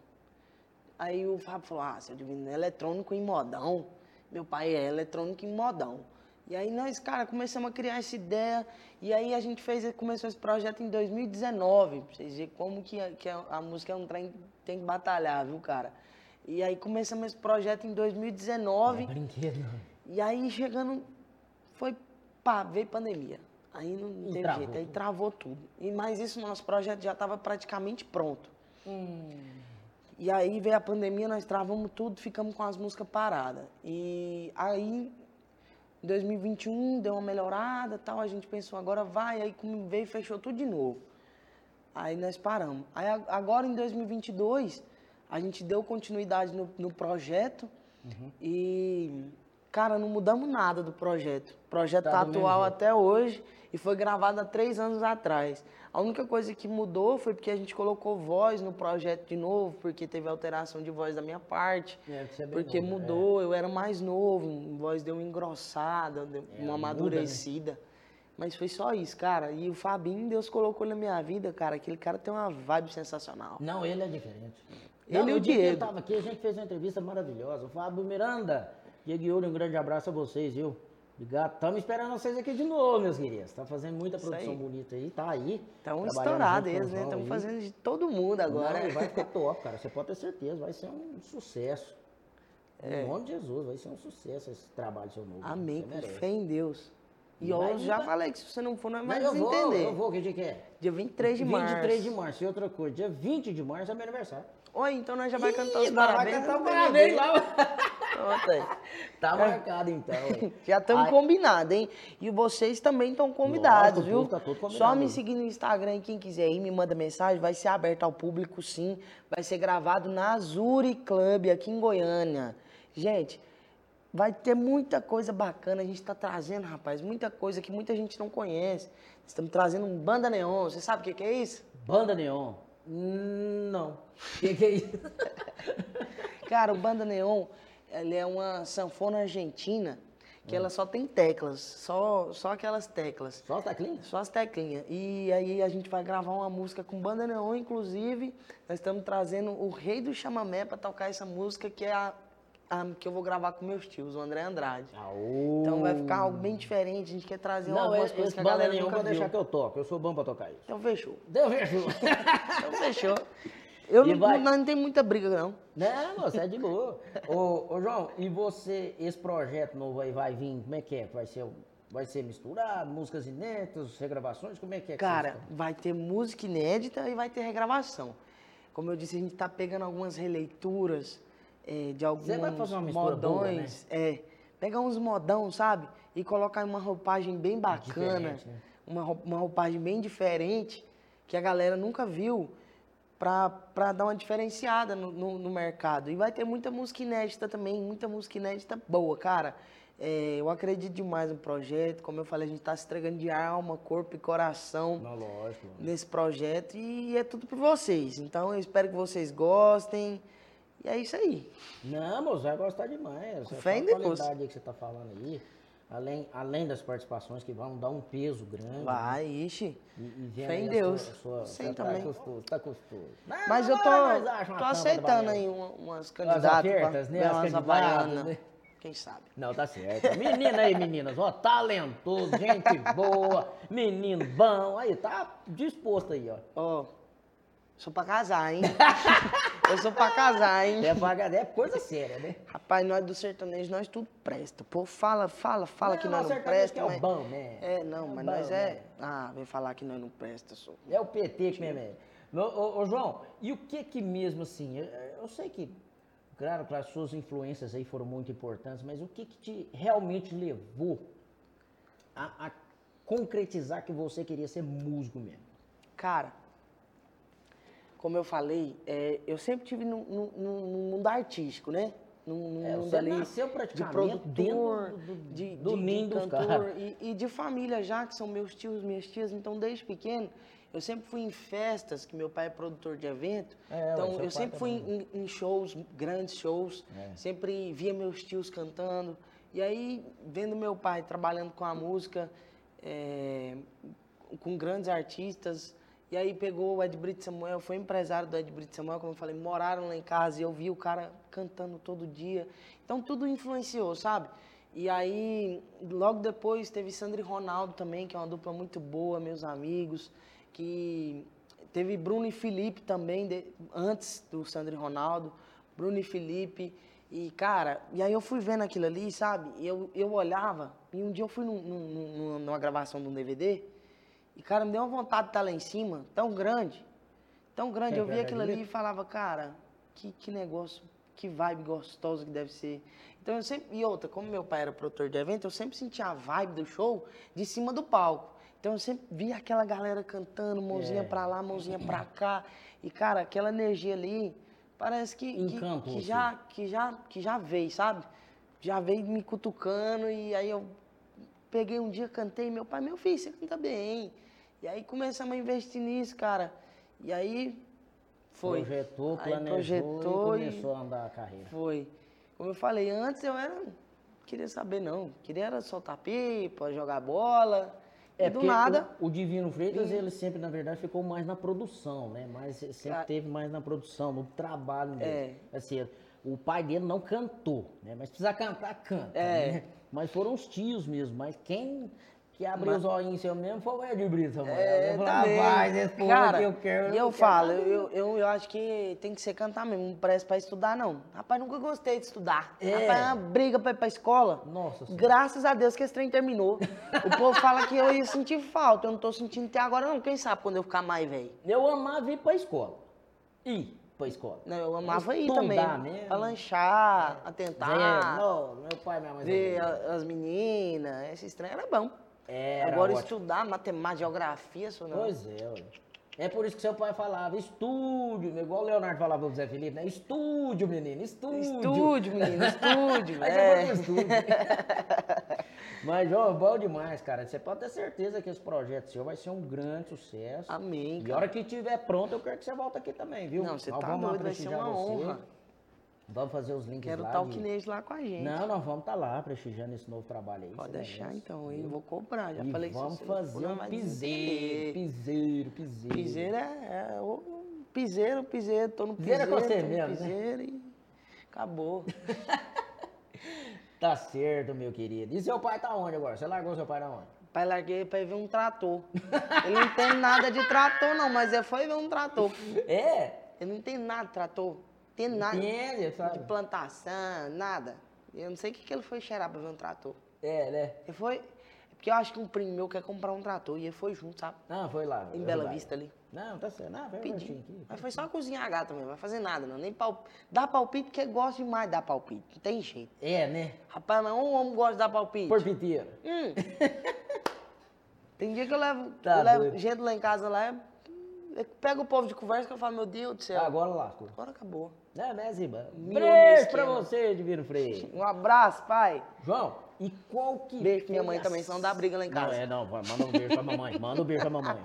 Aí o Fábio falou, ah, seu Divino, é eletrônico em modão. Meu pai é eletrônico em modão. E aí nós, cara, começamos a criar essa ideia. E aí a gente fez, começou esse projeto em 2019. Pra vocês verem como que, a, que a, a música é um trem tem que batalhar, viu, cara? E aí começamos esse projeto em 2019. Brinquedo. não. E aí chegando, foi, pá, veio pandemia. Aí não E teve travou jeito, aí travou tudo. E, mas isso, nosso projeto já estava praticamente pronto. Hum. E aí veio a pandemia, nós travamos tudo, ficamos com as músicas paradas. E aí, em 2021, deu uma melhorada tal, a gente pensou, agora vai, aí veio, fechou tudo de novo. Aí nós paramos. Aí agora em 2022, a gente deu continuidade no, no projeto e, cara, não mudamos nada do projeto. O projeto Tá tá atual até hoje e foi gravado há três anos atrás. A única coisa que mudou foi porque a gente colocou voz no projeto de novo, porque teve alteração de voz da minha parte. É, é Porque novo, mudou, eu era mais novo, a voz deu uma engrossada, deu É, uma muda, né? Mas foi só isso, cara. E o Fabinho, Deus colocou na minha vida, cara. Aquele cara tem uma vibe sensacional. Não, ele é diferente. Ele Não, e o que Ele Diego. estava aqui, a gente fez uma entrevista maravilhosa. O Fábio Miranda, Diego Yuri, um grande abraço a vocês, viu? Obrigado. Estamos esperando vocês aqui de novo, meus queridos. Tá fazendo muita Isso produção aí. bonita aí, tá aí. Estão estourados eles, né? Estão fazendo de todo mundo agora. Não, vai ficar top, cara. Você pode ter certeza, vai ser um sucesso. Em nome de Jesus, vai ser um sucesso esse trabalho seu novo. É. Amém, fé em Deus. E eu vai já falei que se você não for, Mas vamos eu vou, entender. eu vou, que dia que é? Dia 23 de março. 23 de março. E outra coisa, dia 20 de março é meu aniversário. Oi, então nós já vai cantar Ih, os nós parabéns. Vai cantar no o parabéns lá. Pronto aí. Tá marcado então. Já estamos Aí- combinados, hein? E vocês também estão convidados, Lógico, viu? tá tudo combinado. Só me seguir no Instagram, quem quiser ir, me manda mensagem. Vai ser aberto ao público, sim. Vai ser gravado na Azuri Club, aqui em Goiânia. Gente, vai ter muita coisa bacana. A gente está trazendo, rapaz, muita coisa que muita gente não conhece. Estamos trazendo um Banda Neon. Você sabe o que, que é isso? Banda Neon. Hum, Não. O que, que é isso? Cara, o Banda Neon, ele é uma sanfona argentina que ela só tem teclas, só, só aquelas teclas. Só tá clean? Só as teclinhas. E aí a gente vai gravar uma música com banda neon, inclusive. Nós estamos trazendo o rei do chamamé para tocar essa música, que é a que eu vou gravar com meus tios, o André Andrade. Aô. Então vai ficar algo bem diferente. A gente quer trazer Não, algumas esse, coisas que a galera nenhum nunca pode deixar que eu toco. Eu sou bom pra tocar isso. Então fechou. Deu vejo. Então fechou. Eu não, vai- nós não tem muita briga, não. Não, você é de boa. ô, ô, João, e você, esse projeto novo aí vai vir, como é que é? Vai ser, vai ser misturado, músicas inéditas, regravações, como é que é? que Cara, vai ter música inédita e vai ter regravação. Como eu disse, a gente tá pegando algumas releituras eh, de alguns vai fazer uma mistura boa, né? modões. É, pegar uns modão, sabe? E colocar uma roupagem bem bacana, Diferente, né? uma, uma roupagem bem diferente, que a galera nunca viu, pra, pra dar uma diferenciada no, no, no mercado. E vai ter muita música inédita também, muita música inédita boa, cara. É, eu acredito demais no projeto. Como eu falei, a gente tá se entregando de alma, corpo e coração Não, lógico. nesse projeto e é tudo por vocês. Então eu espero que vocês gostem. E é isso aí. Não, moço, vai gostar demais. Fé a qualidade aí que você tá falando aí, além, além das participações que vão dar um peso grande. Vai, ixi. E, e Fé em Deus. Sua, sua, Sim, você também. Tá gostoso, tá gostoso. Não, Mas eu tô, mas tô aceitando aí uma- umas As candidatas. ofertas, pra né? As candidatas, né? quem sabe. Não, tá certo. Menina aí, meninas, ó, talentoso, gente boa, menino bom, aí, tá disposto aí, ó. Ó, sou pra casar, hein? eu sou pra casar, hein? É, é coisa séria, né? Rapaz, nós do sertanejo, nós tudo presta. Pô, fala, fala, fala que nós não presta, que é o mas... bom, né? É, não, mas bom, nós é... né? Ah, vem falar que nós não presta, sou. É o PT que mesmo é. Ô, ô, ô, João, e o que que mesmo assim, eu, eu sei que, claro, claro, suas influências aí foram muito importantes, mas o que que te realmente levou a, a concretizar que você queria ser músico mesmo? Cara, como eu falei, é, eu sempre tive no, no- no- no mundo artístico, né? No É, mundo ali nasceu de produtor, do- de, do de- de cantor e, e de família já, que são meus tios, minhas tias. Então, desde pequeno, eu sempre fui em festas, que meu pai é produtor de evento. É, então, eu sempre fui em, em shows, grandes shows. É. Sempre via meus tios cantando. E aí, vendo meu pai trabalhando com a música, é, com grandes artistas. E aí pegou o Ed Brito Samuel, foi empresário do Ed Brito Samuel, como eu falei, moraram lá em casa e eu vi o cara cantando todo dia. Então tudo influenciou, sabe? E aí, logo depois, teve Sandro e Ronaldo também, que é uma dupla muito boa, meus amigos. Que teve Bruno e Felipe também, de- antes do Sandro e Ronaldo. Bruno e Felipe. E, cara, e aí eu fui vendo aquilo ali, sabe? E eu, eu olhava, e um dia eu fui num- num- num- numa gravação de um DVD, e, cara, me deu uma vontade de estar lá em cima, tão grande, tão grande. Quer Eu vi ver aquilo ali? e falava, cara, que, que negócio, que vibe gostosa que deve ser. Então eu sempre, e outra, como meu pai era produtor de evento, eu sempre sentia a vibe do show de cima do palco. Então eu sempre via aquela galera cantando, mãozinha É. pra lá, mãozinha pra cá. E, cara, aquela energia ali, parece que, que, que já, que, já, que já veio, sabe? Já veio me cutucando e aí eu peguei um dia, cantei, meu pai, meu filho, você canta bem. E aí começamos a investir nisso, cara. E aí foi. Projetou, Aí planejou projetou e e- começou a andar a carreira. Foi. Como eu falei, antes eu era. Queria saber, não. Queria era soltar pipa, jogar bola. É, e do nada. O, o Divino Freitas, ele sempre, na verdade, ficou mais na produção, né? Mas sempre Ah. teve mais na produção, no trabalho dele. É. Assim, o pai dele não cantou, né? Mas precisa cantar, canta. É. né? Mas foram os tios mesmo. Mas quem que abriu Mas- os olhinhos seu mesmo foi o Ed Brito, mano. É, eu falei, rapaz, esse povo Cara, que eu quero. e eu não falo, eu, eu, eu acho que tem que ser cantar mesmo, não presta pra estudar, não. Rapaz, nunca gostei de estudar. É. Rapaz, é uma briga pra ir pra escola. Nossa Senhora. Graças a Deus que esse trem terminou. o povo fala que eu ia sentir falta, eu não tô sentindo até agora, não. Quem sabe quando eu ficar mais velho. Eu amava ir pra escola. Ir pra escola. Não, eu amava ir também. mesmo. Pra lanchar, Zé, atentar, não, meu pai e minha mãe. ver as meninas. Esse trem era bom. Era Agora ótimo. estudar matemática, geografia, isso não. Pois é, ué. É por isso que seu pai falava, estúdio, igual o Leonardo falava pro Zé Felipe, né? Estúdio, menino, estúdio. Estúdio, menino, estúdio. É. estúdio. Mas, ó, bom demais, cara. Você pode ter certeza que esse projeto seu vai ser um grande sucesso. Amém, E a cara. hora que estiver pronto, eu quero que você volte aqui também, viu? Não, você Nós tá doido, vai ser uma você. honra. Vamos fazer os links Quero lá. estar o de- Kinês lá com a gente. Não, nós vamos estar lá prestigiando esse novo trabalho aí. Pode deixar merece, então, viu? Vou cobrar. Já E falei que vamos não for, fazer um piseiro, piseiro, piseiro. Piseiro é, é o piseiro, piseiro, tô no Piseiro é piseiro, com você mesmo, né? piseiro e acabou. Tá certo, meu querido. E seu pai tá onde agora? Você largou seu pai da onde? Pai, larguei pra ir ver um trator. Ele não entende nada de trator, não, mas ele foi ver um trator. É? Ele não entende nada de trator. Tem nada Entende, sabe? de plantação, nada. Eu não sei o que, que ele foi cheirar pra ver um trator. É, né? Ele foi. é Porque eu acho que um primo meu quer comprar um trator e ele foi junto, sabe? Não, foi lá. Em foi Bela lá. Vista ali. Não, tá certo. Não, Pedi. aqui. Mas foi só cozinhar gato também, não vai fazer nada, não. Nem. Dá palpite porque gosta demais de dar palpite. Não tem jeito. É, né? Rapaz, mas um homem gosta de dar palpite. Porpiteiro. Hum. Tem dia que eu levo, Tá eu levo gente lá em casa lá, é- pego o povo de conversa que eu falo, meu Deus do céu. Agora lascou. Agora acabou. Não, né, Ziba? Beijo pra você, Divino Freire. Um abraço, pai. João, e qual que Beijo minha mãe também, senão dá briga lá em Não, casa. é, não, manda um beijo pra mamãe. Manda um beijo pra mamãe.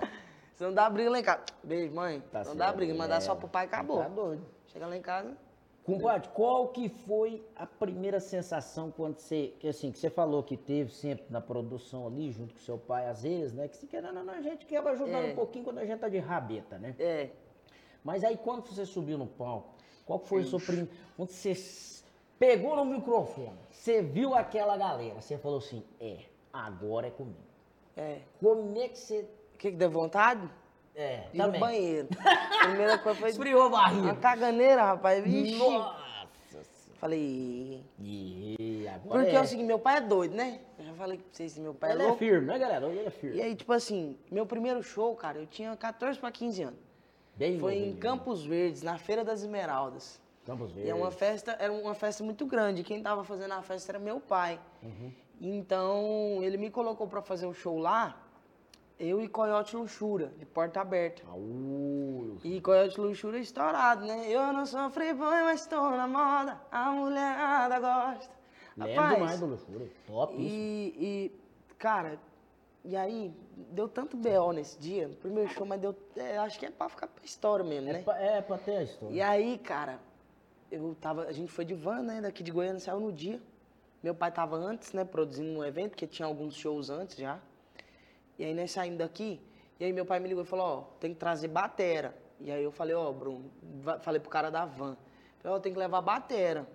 Se não dá briga lá em casa. Beijo, mãe. Tá não dá briga, mandar é. só pro pai acabou. Tá doido. Chega lá em casa. Compadre, qual que foi a primeira sensação quando você, que assim, que você falou que teve sempre na produção ali, junto com seu pai, às vezes, né? Que se querendo ou não, a gente acaba ajudando É. um pouquinho quando a gente tá de rabeta, né? É. Mas aí quando você subiu no palco, qual foi o seu primeiro. Quando você Pegou no microfone, você viu aquela galera, você falou assim, é, agora é comigo. É. Como é que você... O que que deu vontade? É, no também. banheiro. Primeira coisa foi Esfriou a uma barriga. caganeira, rapaz. Vixe. Nossa. Falei. E agora Porque é é. o seguinte, meu pai é doido, né? Eu já falei pra vocês, meu pai é Ele é louco. firme, né, galera? Ele é firme. E aí, tipo assim, meu primeiro show, cara, eu tinha 14 pra 15 anos. Bem Foi em novinho. Campos Verdes, na Feira das Esmeraldas. Campos E é uma Verdes. festa, era uma festa muito grande. Quem tava fazendo a festa era meu pai. Uhum. Então, ele me colocou pra fazer o show lá, eu e Coyote Luxura, de porta aberta. Aú, E Coyote Luxura é estourado, né? Eu não sou playboy, mas tô na moda, a mulherada gosta. Lembro demais do Luxúria. Top isso. E, e, cara, e aí, deu tanto B.O. nesse dia, no primeiro show, mas deu, é, acho que é pra ficar pra história mesmo, É né? pra, é pra ter a história. E aí, cara, eu tava, a gente foi de van, né, daqui de Goiânia, saiu no dia. Meu pai tava antes, né, produzindo um evento, porque tinha alguns shows antes já. E aí nós saímos daqui, e aí meu pai me ligou e falou, ó, tem que trazer batera. E aí eu falei, ó, Bruno, va- falei pro cara da van, falei, ó, tem que levar batera.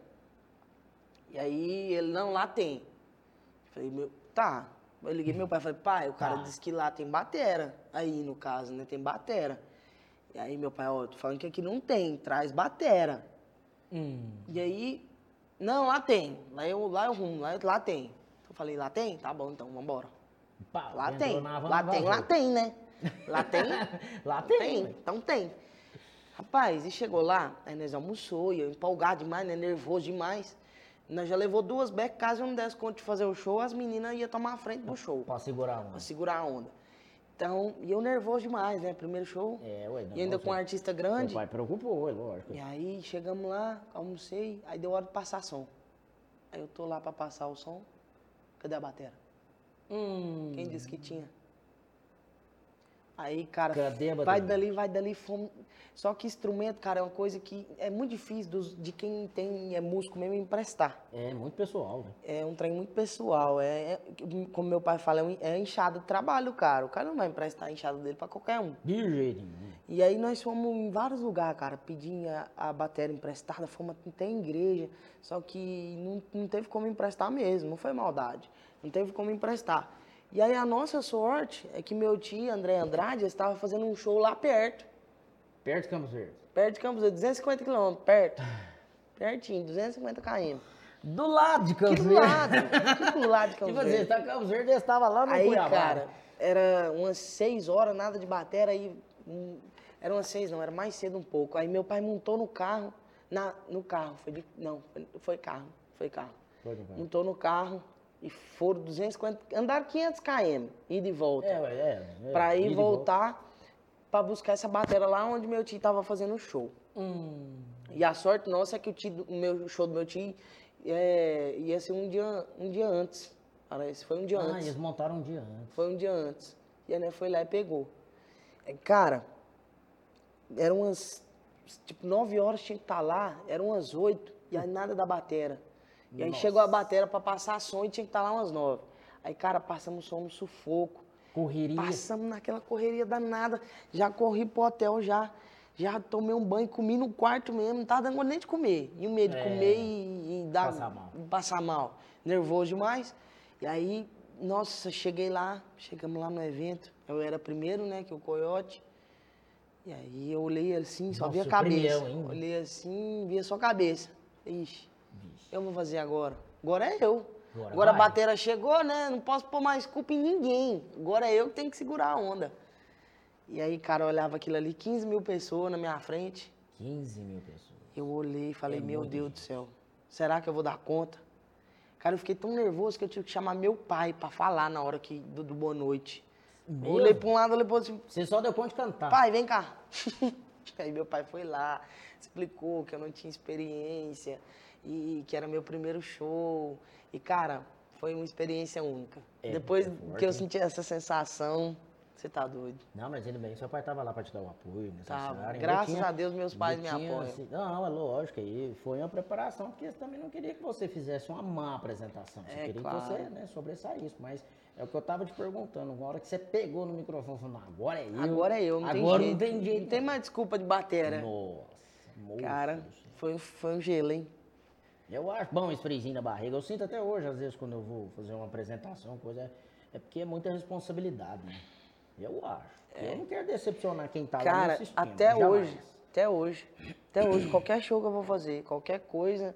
E aí ele, não, lá tem. Falei, meu, tá. Eu liguei meu pai, falei, pai, o cara Tá. disse que lá tem batera. Aí, no caso, né, tem batera. E aí meu pai, ó, tô falando que aqui não tem, traz batera. Hum. E aí, não, lá tem. Lá eu, lá eu rumo, lá, lá tem. Eu falei, lá tem? Tá bom, então, vambora. Pá, Lá tem. Lá tem, lá tem, né? Lá tem? Lá tem. tem. Então tem. Rapaz, e chegou lá, aí nós almoçou, e eu empolgado demais, né? Nervoso demais. Nós já levou duas becas, caso eu não desse conta de fazer o show, as meninas iam tomar a frente do show, Pra segurar pra uma. segurar a onda. Então, e eu nervoso demais, né? Primeiro show. É, ué. e ainda com um artista grande. Meu pai preocupou, é lógico. E aí chegamos lá, almocei, aí deu hora de passar som. Aí eu tô lá pra passar o som. Cadê a batera? Hum. Quem disse que tinha? Aí, cara, Cadê a vai dali, vai dali, fomos. Só que instrumento, cara, é uma coisa que é muito difícil dos- de quem tem é músico mesmo emprestar. É muito pessoal, né? É um trem muito pessoal. É, é- como meu pai fala, é, um, é enxada de trabalho, cara. O cara não vai emprestar a enxada dele pra qualquer um. De jeito nenhum. E aí nós fomos em vários lugares, cara, pedir a, a bateria emprestada, fomos até em igreja, só que não, não teve como emprestar mesmo, não foi maldade, não teve como emprestar. E aí a nossa sorte é que meu tio, André Andrade, estava fazendo um show lá perto, Perto de Campos Verdes. perto de Campos, Verdes, 250 quilômetros, perto, pertinho, 250 km. Do lado de Campos do Verdes. lado, aqui do lado de Campos Tipo assim, Verdes. tá Campos Verdes, eu estava lá no Aí, Cuiabá. cara, era umas seis horas, nada de bateria, aí. hum, Era umas seis, não, era mais cedo um pouco. Aí meu pai montou no carro, na, no carro, foi de, não, foi, carro, foi carro. Foi, pai. Montou no carro e foram 250, andaram 500 km, e volta. É, é. é. pra ir voltar, pra buscar essa bateria lá onde meu tio tava fazendo o show. Hum. E a sorte nossa é que o, tio, o meu o show do meu tio é, ia ser um dia, um dia antes. Parece, foi um dia Ah, antes. eles montaram um dia antes. Foi um dia antes. E a Né foi lá e pegou. É, Cara, eram umas. Tipo, nove horas tinha que estar lá, eram umas oito, e aí nada da batera. E aí chegou a batera pra passar som e tinha que estar lá umas nove. Aí, cara, passamos som no sufoco. Correria. Passamos naquela correria danada. Já corri pro hotel, já. Já tomei um banho, comi no quarto mesmo, não tava dando nem de comer. E o medo de É. comer e, e dar, Passar mal. passar mal. Nervoso demais. E aí, nossa, cheguei lá, chegamos lá no evento. Eu era primeiro, né, que o Coyote. E aí eu olhei assim, só Nossa, via a cabeça. Olhei assim, via só a cabeça. Ixi, eu vou fazer agora. Agora é eu. Agora Agora, a bateria chegou, né? Não posso pôr mais culpa em ninguém. Agora é eu que tenho que segurar a onda. E aí, cara, olhava aquilo ali, 15 mil pessoas na minha frente. 15 mil pessoas. Eu olhei e falei, É meu Deus do céu, será que eu vou dar conta? Cara, eu fiquei tão nervoso que eu tive que chamar meu pai pra falar na hora que, do, do boa noite. Eu Mesmo? olhei pra um lado, olhei pro outro, assim, Você só deu conta de cantar. pai, vem cá. Aí meu pai foi lá, explicou que eu não tinha experiência e que era meu primeiro show. E, cara, foi uma experiência única. É, Depois é que eu senti essa sensação, você tá doido. Não, mas ele bem, seu pai tava lá pra te dar o apoio necessário. Ainda Graças a Deus, meus pais ainda me tinha, apoiam. assim, não, é lógico, aí foi uma preparação, porque eles também não queriam que você fizesse uma má apresentação. Você É, queria claro. que você né, sobressaísse. Mas é o que eu tava te perguntando. Na hora que você pegou no microfone, falou, não, agora é eu. Agora é eu, não agora tem não jeito. tem jeito. Não tem mais desculpa de bater, né? Nossa, moço Cara, foi, foi um gelo, hein? Eu acho bom esse friozinho na barriga. Eu sinto até hoje, às vezes, quando eu vou fazer uma apresentação, coisa. É porque é muita responsabilidade, né? Eu acho. Eu não quero decepcionar quem tá lá Cara, assistindo. até jamais. hoje, até hoje, até hoje, qualquer show que eu vou fazer, qualquer coisa,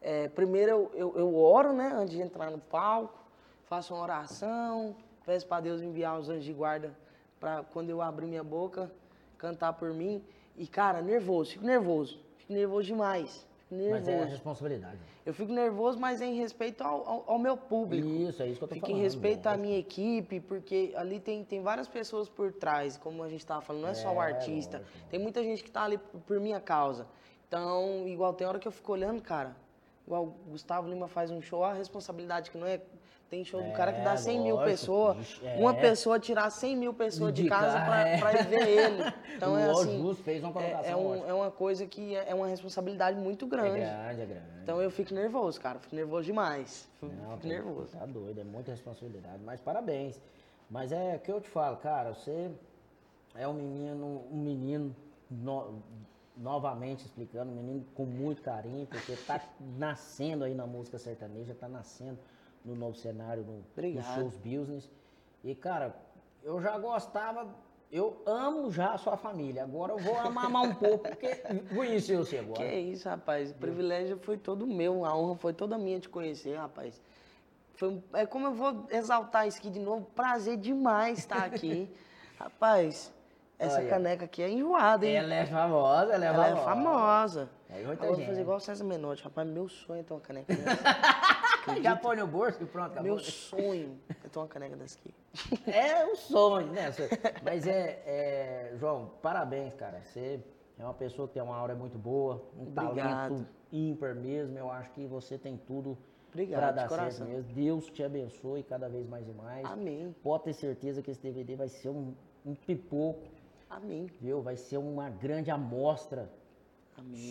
é, primeiro eu, eu, eu oro, né, antes de entrar no palco, faço uma oração, peço para Deus enviar os anjos de guarda para quando eu abrir minha boca, cantar por mim. E, cara, nervoso, fico nervoso, fico nervoso demais, fico Mas é a nervoso. responsabilidade. Eu fico nervoso, mas é em respeito ao, ao, ao meu público. Isso, é isso que eu tô Fica falando. em respeito à minha equipe, porque ali tem, tem várias pessoas por trás, como a gente estava falando, não é, só o É, artista. lógico. Tem muita gente que tá ali por, por minha causa. Então, igual tem hora que eu fico olhando, cara, igual o Gustavo Lima faz um show, a responsabilidade que não é. Tem show do cara que dá É, 100 mil lógico, pessoas, ixi, uma é. pessoa tirar 100 mil pessoas de Indicar, casa pra, é. ver ele. Então é assim. Justo fez uma é, é, um- é uma coisa que é, é uma responsabilidade muito É grande. grande, é grande. Então eu fico nervoso, cara. Fico nervoso demais. Fico, Não, fico nervoso. Tá doido, é muita responsabilidade. Mas parabéns. Mas é o que eu te falo, cara, você é um menino, um menino, no- novamente explicando, um menino com muito carinho, porque tá nascendo aí na música sertaneja, tá nascendo no novo cenário, no, no Obrigado. shows business. E, cara, eu já gostava, eu amo já a sua família. Agora eu vou amar mais um pouco, porque conheci você agora. Que isso, rapaz. O privilégio foi todo meu, a honra foi toda minha de conhecer, rapaz. Foi, é como eu vou exaltar isso aqui de novo. Prazer demais estar aqui. rapaz, essa Olha. caneca aqui é enjoada, hein? Ela é famosa, ela é Ela é famosa. famosa. É, muita Agora eu vou fazer igual o César Menotti. Rapaz, meu sonho é ter uma caneca dessa. Já põe no bolso e pronto, acabou. meu sonho é ter uma caneca dessa aqui. É o sonho, né? Mas é, é, João, parabéns, cara. Você é uma pessoa que tem uma aura muito boa, um Obrigado. talento ímpar mesmo. Eu acho que você tem tudo para dar certo mesmo. Deus te abençoe cada vez mais e mais. Amém. Pode ter certeza que esse DVD vai ser um, um pipoco, Amém. viu? Vai ser uma grande amostra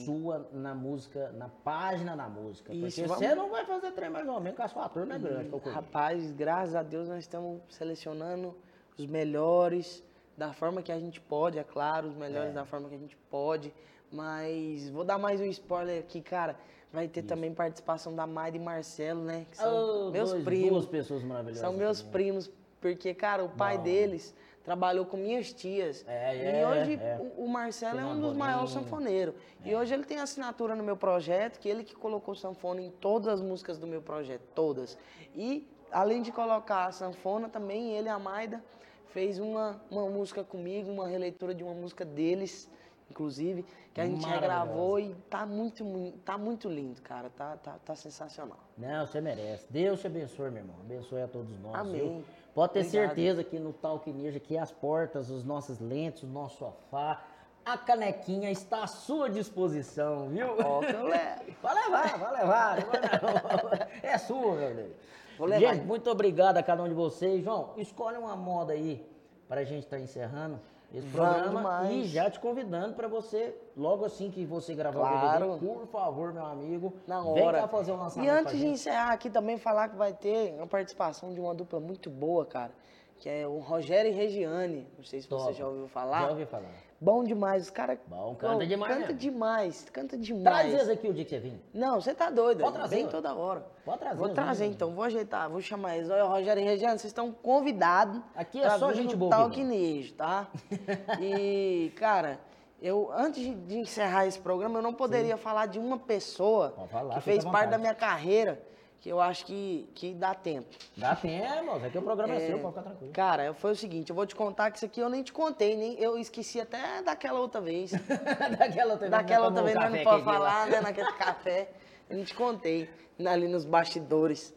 Sua na música, na página da música. Isso, porque vamos- você não vai fazer trem mais ou menos, que a sua turma é grande. conheço. Rapaz, graças a Deus nós estamos selecionando os melhores da forma que a gente pode, é claro, os melhores da forma que a gente pode. Mas vou dar mais um spoiler aqui, cara. Vai ter também participação da Mayra e Marcelo, né? Que são Oh, meus dois- primos. Duas pessoas maravilhosas. São meus também. primos, porque, cara, o pai deles trabalhou com minhas tias. É, e é, hoje é. o, o Marcelo Tem é um dos maiores sanfoneiros. E hoje ele tem assinatura no meu projeto, que ele que colocou sanfona em todas as músicas do meu projeto, todas. E além de colocar a sanfona, também ele e a Maida fez uma, uma música comigo, uma releitura de uma música deles, inclusive, que a gente regravou e tá muito, mu- tá muito lindo, cara. Tá, tá, tá sensacional. Não, você merece. Deus te abençoe, meu irmão. Abençoe a todos nós. Amém. viu? Pode ter Obrigado. certeza que no Talk Ninja, que as portas, os nossos lentes, o nosso sofá, a canequinha está à sua disposição, viu? Ó, que eu levo. Vai levar, vai levar. É sua, meu Deus. Vou levar. Gente, muito obrigado a cada um de vocês. João, escolhe uma moda aí para a gente estar encerrando esse programa e já te convidando para você, logo assim que você gravar Claro. o DVD, por favor, meu amigo, Na vem hora. cá fazer o lançamento E antes de encerrar aqui, também falar que vai ter uma participação de uma dupla muito boa, cara. Que é o Rogério e Regiane. Não sei se você Top. já ouviu falar. Já ouvi falar. Bom demais. Os caras. Bom, canta demais Canta mesmo. demais. Canta Traz demais. eles aqui o dia que você vir. Não, você tá doido. Pode trazer, Vem toda hora. Pode trazer, Vou trazer então, vou ajeitar, vou chamar eles. Olha, Rogério e Regiane, vocês estão convidados. Aqui é só gente boa aqui, Talk Nejo, tá? e, cara, eu antes de- encerrar esse programa, eu não poderia falar de uma pessoa falar, que fez parte da minha carreira, que eu acho que, que dá tempo. Dá tempo, moço. Aqui o programa é, seu, pode ficar tranquilo. Cara, foi o seguinte, eu vou te contar que isso aqui eu nem te contei, nem eu esqueci até daquela outra vez. Daquela outra vez. Daquela nós outra vez nós não pode falar, né? Naquele café. Eu não te contei ali nos bastidores.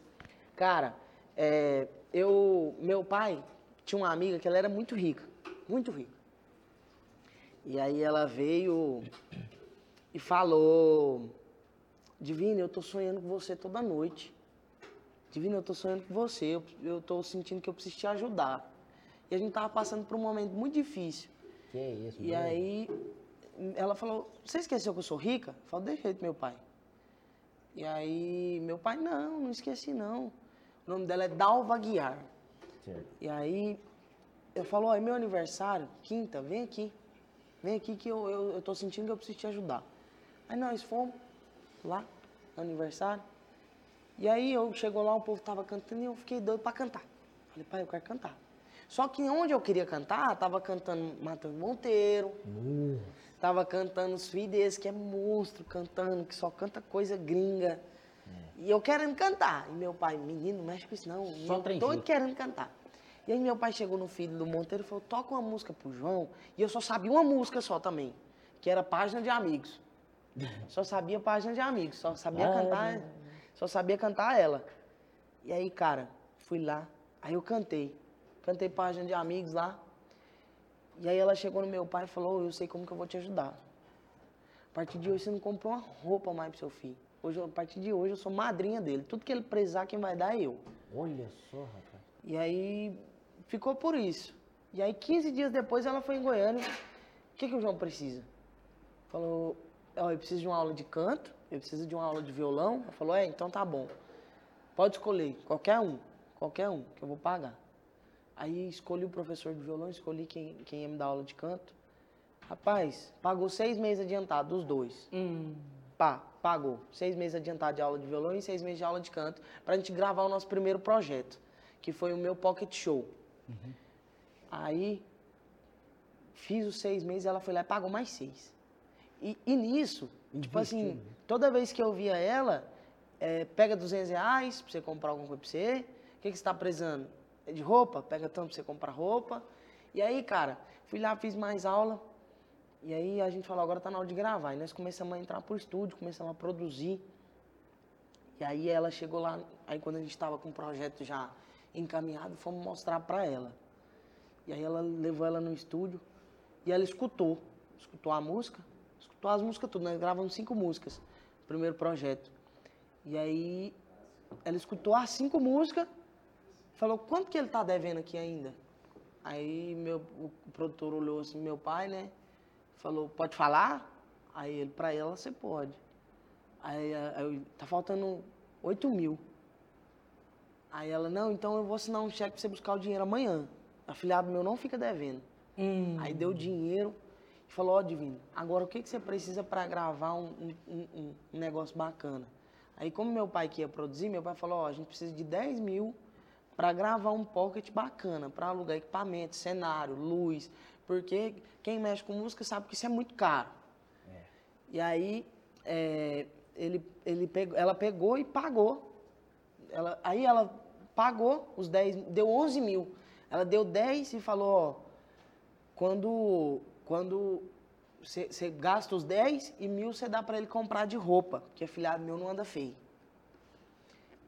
Cara, é, eu, meu pai tinha uma amiga que ela era muito rica, muito rica. E aí ela veio e falou, Divina, eu tô sonhando com você toda noite. Divina, eu tô sonhando com você, eu, eu tô sentindo que eu preciso te ajudar. E a gente tava passando por um momento muito difícil. Que isso, E meu. aí ela falou, você esqueceu que eu sou rica? Eu falei, de jeito, meu pai. E aí meu pai, não, não esqueci não. O nome dela é Dalva Guiar. Certo. E aí eu falo, ó, é meu aniversário, quinta, vem aqui. Vem aqui que eu, eu, eu tô sentindo que eu preciso te ajudar. Aí nós fomos lá, aniversário. E aí eu chegou lá, o povo tava cantando e eu fiquei doido pra cantar. Falei, pai, eu quero cantar. Só que onde eu queria cantar, tava cantando Matheus Monteiro, tava cantando os filhos que é monstro, cantando, que só canta coisa gringa. E eu querendo cantar. E meu pai, menino, não mexe com isso não. Só eu doido querendo cantar. E aí meu pai chegou no filho do Monteiro e falou, toca uma música pro João. E eu só sabia uma música só também, que era Página de Amigos. Só sabia Página de Amigos, só sabia Ah, cantar, só sabia cantar ela. E aí, cara, fui lá, aí eu cantei. Cantei Página de Amigos lá. E aí ela chegou no meu pai e falou, eu sei como que eu vou te ajudar. A partir de hoje você não comprou uma roupa mais pro seu filho. Hoje, a partir de hoje eu sou madrinha dele. Tudo que ele precisar, quem vai dar é eu. Olha só, rapaz. E aí ficou por isso. E aí 15 dias depois ela foi em Goiânia. O que, que o João precisa? Falou, ó, eu preciso de uma aula de canto, eu preciso de uma aula de violão. Ela falou, é, então tá bom. Pode escolher, qualquer um, qualquer um, que eu vou pagar. Aí escolhi o professor de violão, escolhi quem, quem ia me dar aula de canto. Rapaz, pagou seis meses adiantado, os dois. Pá, pagou. Seis meses adiantado de aula de violão e seis meses de aula de canto pra gente gravar o nosso primeiro projeto, que foi o meu Pocket Show. Aí, fiz os seis meses, ela foi lá e pagou mais seis. E, e nisso, tipo assim, toda vez que eu via ela, é, pega 200 reais pra você comprar alguma coisa pra você. O que, que você tá precisando? É de roupa? Pega tanto pra você comprar roupa. E aí, cara, fui lá, fiz mais aula. E aí a gente falou, agora tá na hora de gravar. E nós começamos a entrar pro estúdio, começamos a produzir. E aí ela chegou lá, aí quando a gente estava com o projeto já encaminhado, fomos mostrar para ela. E aí ela levou ela no estúdio e ela escutou. Escutou a música, escutou as músicas tudo. Nós gravamos cinco músicas primeiro projeto. E aí ela escutou as cinco músicas, falou, quanto que ele tá devendo aqui ainda? Aí meu, o produtor olhou assim, meu pai, né? Falou, pode falar? Aí ele, pra ela, você pode. Aí, aí tá faltando 8 mil. Aí ela, não, então eu vou assinar um cheque pra você buscar o dinheiro amanhã. Afiliado meu não fica devendo. Aí deu o dinheiro falou, ó, Divino, agora o que, que você precisa para gravar um, um- um- negócio bacana? Aí como meu pai que ia produzir, meu pai falou, ó, a gente precisa de 10 mil para gravar um pocket bacana, para alugar equipamento, cenário, luz, porque quem mexe com música sabe que isso é muito caro. E aí é, ele, ele pegou, ela pegou e pagou. Ela, aí ela pagou os 10, deu 11 mil. Ela deu 10 e falou, ó, quando, quando você gasta os 10 e mil você dá para ele comprar de roupa, porque afilhado meu não anda feio.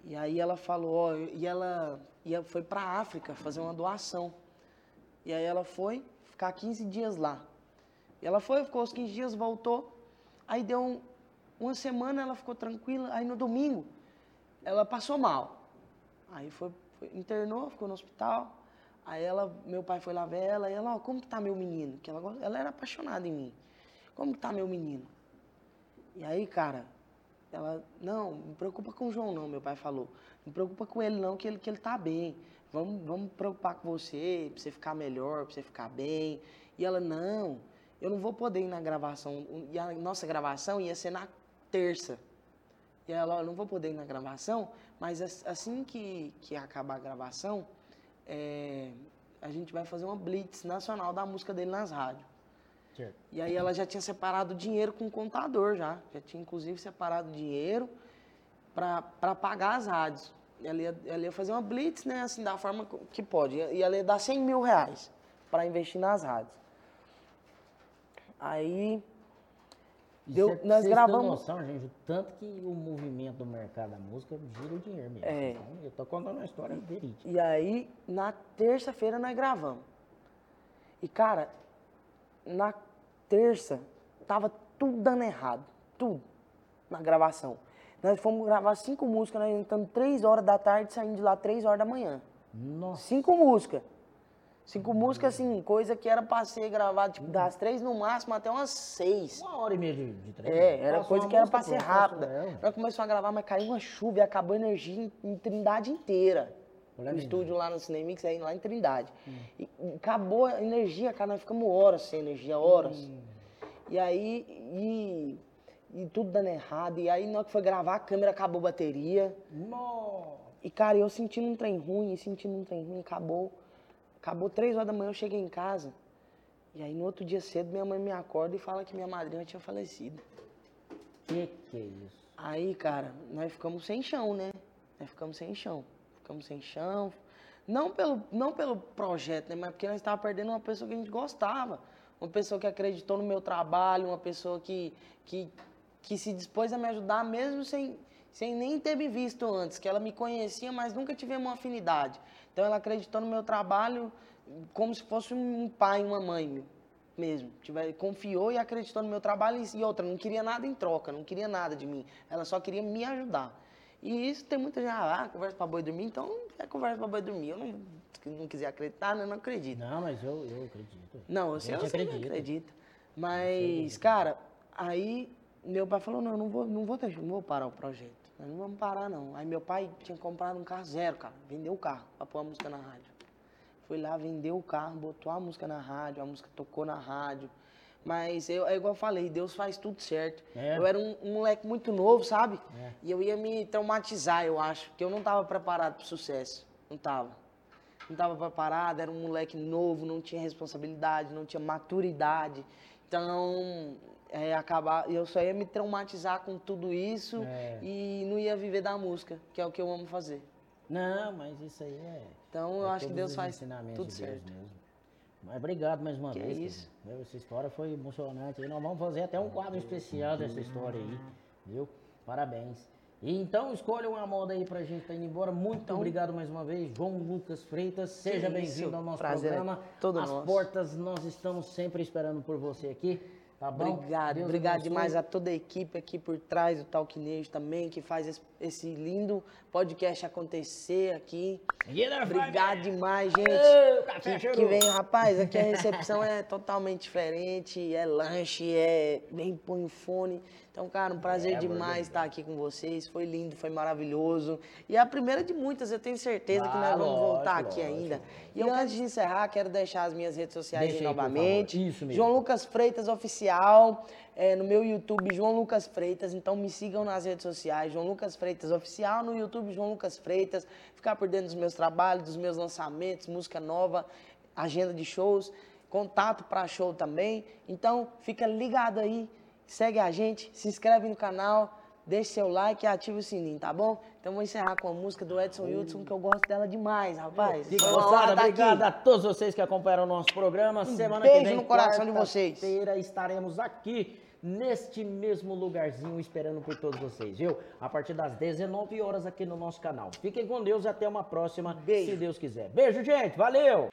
E aí ela falou, ó, e ela ia, foi para África fazer uma doação. E aí ela foi ficar 15 dias lá. E ela foi, ficou os 15 dias, voltou. Aí deu um- uma semana, ela ficou tranquila. Aí no domingo, ela passou mal. Aí foi, foi- internou, ficou no hospital. Aí ela, meu pai foi lá ver ela, e ela, ó, como que tá meu menino? Que ela, ela era apaixonada em mim. Como que tá meu menino? E aí, cara, ela, não, me preocupa com o João não, meu pai falou. Não preocupa com ele não, que ele, que ele tá bem. Vamos, vamos preocupar com você, pra você ficar melhor, pra você ficar bem. E ela, não, eu não vou poder ir na gravação. E a nossa gravação ia ser na terça. E ela, eu não vou poder ir na gravação, mas as- assim que, que acabar a gravação, é, a gente vai fazer uma blitz nacional da música dele nas rádios. Certo. E aí ela já tinha separado dinheiro com o contador já. Já tinha inclusive separado dinheiro para pagar as rádios. Ela ia, ela ia fazer uma blitz, né, assim, da forma que pode. E ela ia dar 100 mil reais para investir nas rádios. Aí, E Deu- cê- nós gravamos- noção, gente, tanto que o movimento do mercado da música gira o dinheiro mesmo. É. Então, eu tô contando uma história verídica. E aí, na terça-feira, nós gravamos. E, cara, na terça, tava tudo dando errado. Tudo. Na gravação. Nós fomos gravar cinco músicas, nós entramos três horas da tarde, saindo de lá três horas da manhã. Nossa. Cinco músicas. Cinco músicas, assim, coisa que era pra ser gravada, tipo, das três no máximo até umas seis. Uma hora e meia de, de treino. É, era Passou coisa que era pra ser pronto, rápida. Nós começamos a gravar, mas caiu uma chuva e acabou a energia em, em Trindade inteira. Olha o aí. estúdio lá no Cinemix, aí lá em Trindade. E, e acabou a energia, cara, nós ficamos horas sem energia, horas. E aí, e e tudo dando errado. E aí, na hora que foi gravar, a câmera acabou a bateria. Nossa. E, cara, eu sentindo um trem ruim, sentindo um trem ruim, acabou. Acabou três horas da manhã, eu cheguei em casa. E aí, no outro dia cedo, minha mãe me acorda e fala que minha madrinha tinha falecido. Que que é isso? Aí, cara, nós ficamos sem chão, né? Nós ficamos sem chão. Ficamos sem chão. Não pelo, não pelo projeto, né? Mas porque nós estávamos perdendo uma pessoa que a gente gostava. Uma pessoa que acreditou no meu trabalho, uma pessoa que, que, que se dispôs a me ajudar, mesmo sem, sem nem ter me visto antes. Que ela me conhecia, mas nunca tivemos uma afinidade. Então ela acreditou no meu trabalho como se fosse um pai uma mãe mesmo. Tiver, confiou e acreditou no meu trabalho e outra, não queria nada em troca, não queria nada de mim. Ela só queria me ajudar. E isso tem muita gente, ah, conversa pra boi dormir, então é conversa pra boi dormir. Eu não, não quiser acreditar, né, eu não acredito. Não, mas eu, eu acredito. Não, você, eu você acredita. acredita. Mas, cara, aí meu pai falou, não, eu não vou, não vou, não vou parar o projeto. Nós não vamos parar, não. Aí meu pai tinha comprado um carro zero, cara. Vendeu o carro pra pôr a música na rádio. Foi lá, vendeu o carro, botou a música na rádio, a música tocou na rádio. Mas eu, é igual eu falei, Deus faz tudo certo. É. Eu era um, um, moleque muito novo, sabe? É. E eu ia me traumatizar, eu acho, porque eu não estava preparado para o sucesso. Não estava. Não estava preparado, era um moleque novo, não tinha responsabilidade, não tinha maturidade. Então, é, acabar, eu só ia me traumatizar com tudo isso é. e não ia viver da música, que é o que eu amo fazer. Não, mas isso aí é. Então eu é acho que Deus faz tudo de certo. Mesmo. Mas obrigado mais uma que vez. É isso. Essa história foi emocionante. E nós vamos fazer até um quadro especial dessa história aí. Viu? Parabéns. E então escolha uma moda aí pra gente estar tá indo embora. Muito então, obrigado mais uma vez, João Lucas Freitas. Seja bem-vindo ao nosso Prazer programa. É todo As nosso. portas nós estamos sempre esperando por você aqui. Tá bom? Obrigado, Deus obrigado abençoe. demais a toda a equipe aqui por trás do Talquinejo também, que faz esse, lindo podcast acontecer aqui. Obrigado demais, gente. que, que, vem, rapaz, aqui a recepção é totalmente diferente, é lanche, é bem põe o fone. Então, cara, um prazer é, demais estar aqui com vocês. Foi lindo, foi maravilhoso. E é a primeira de muitas, eu tenho certeza ah, que nós vamos lógico, voltar aqui lógico. ainda. E eu, antes de encerrar, quero deixar as minhas redes sociais Deixa novamente. Isso mesmo. João Lucas Freitas Oficial. É, no meu YouTube, João Lucas Freitas. Então me sigam nas redes sociais, João Lucas Freitas Oficial. No YouTube, João Lucas Freitas. Ficar por dentro dos meus trabalhos, dos meus lançamentos, música nova, agenda de shows, contato para show também. Então fica ligado aí segue a gente, se inscreve no canal, deixe seu like e ative o sininho, tá bom? Então vou encerrar com a música do Edson Hudson, que eu gosto dela demais, rapaz. Fica gostada, obrigado a todos vocês que acompanharam o nosso programa. Um Semana beijo que vem, no coração de vocês. estaremos aqui neste mesmo lugarzinho esperando por todos vocês, viu? A partir das 19 horas aqui no nosso canal. Fiquem com Deus e até uma próxima, beijo. se Deus quiser. Beijo, gente. Valeu!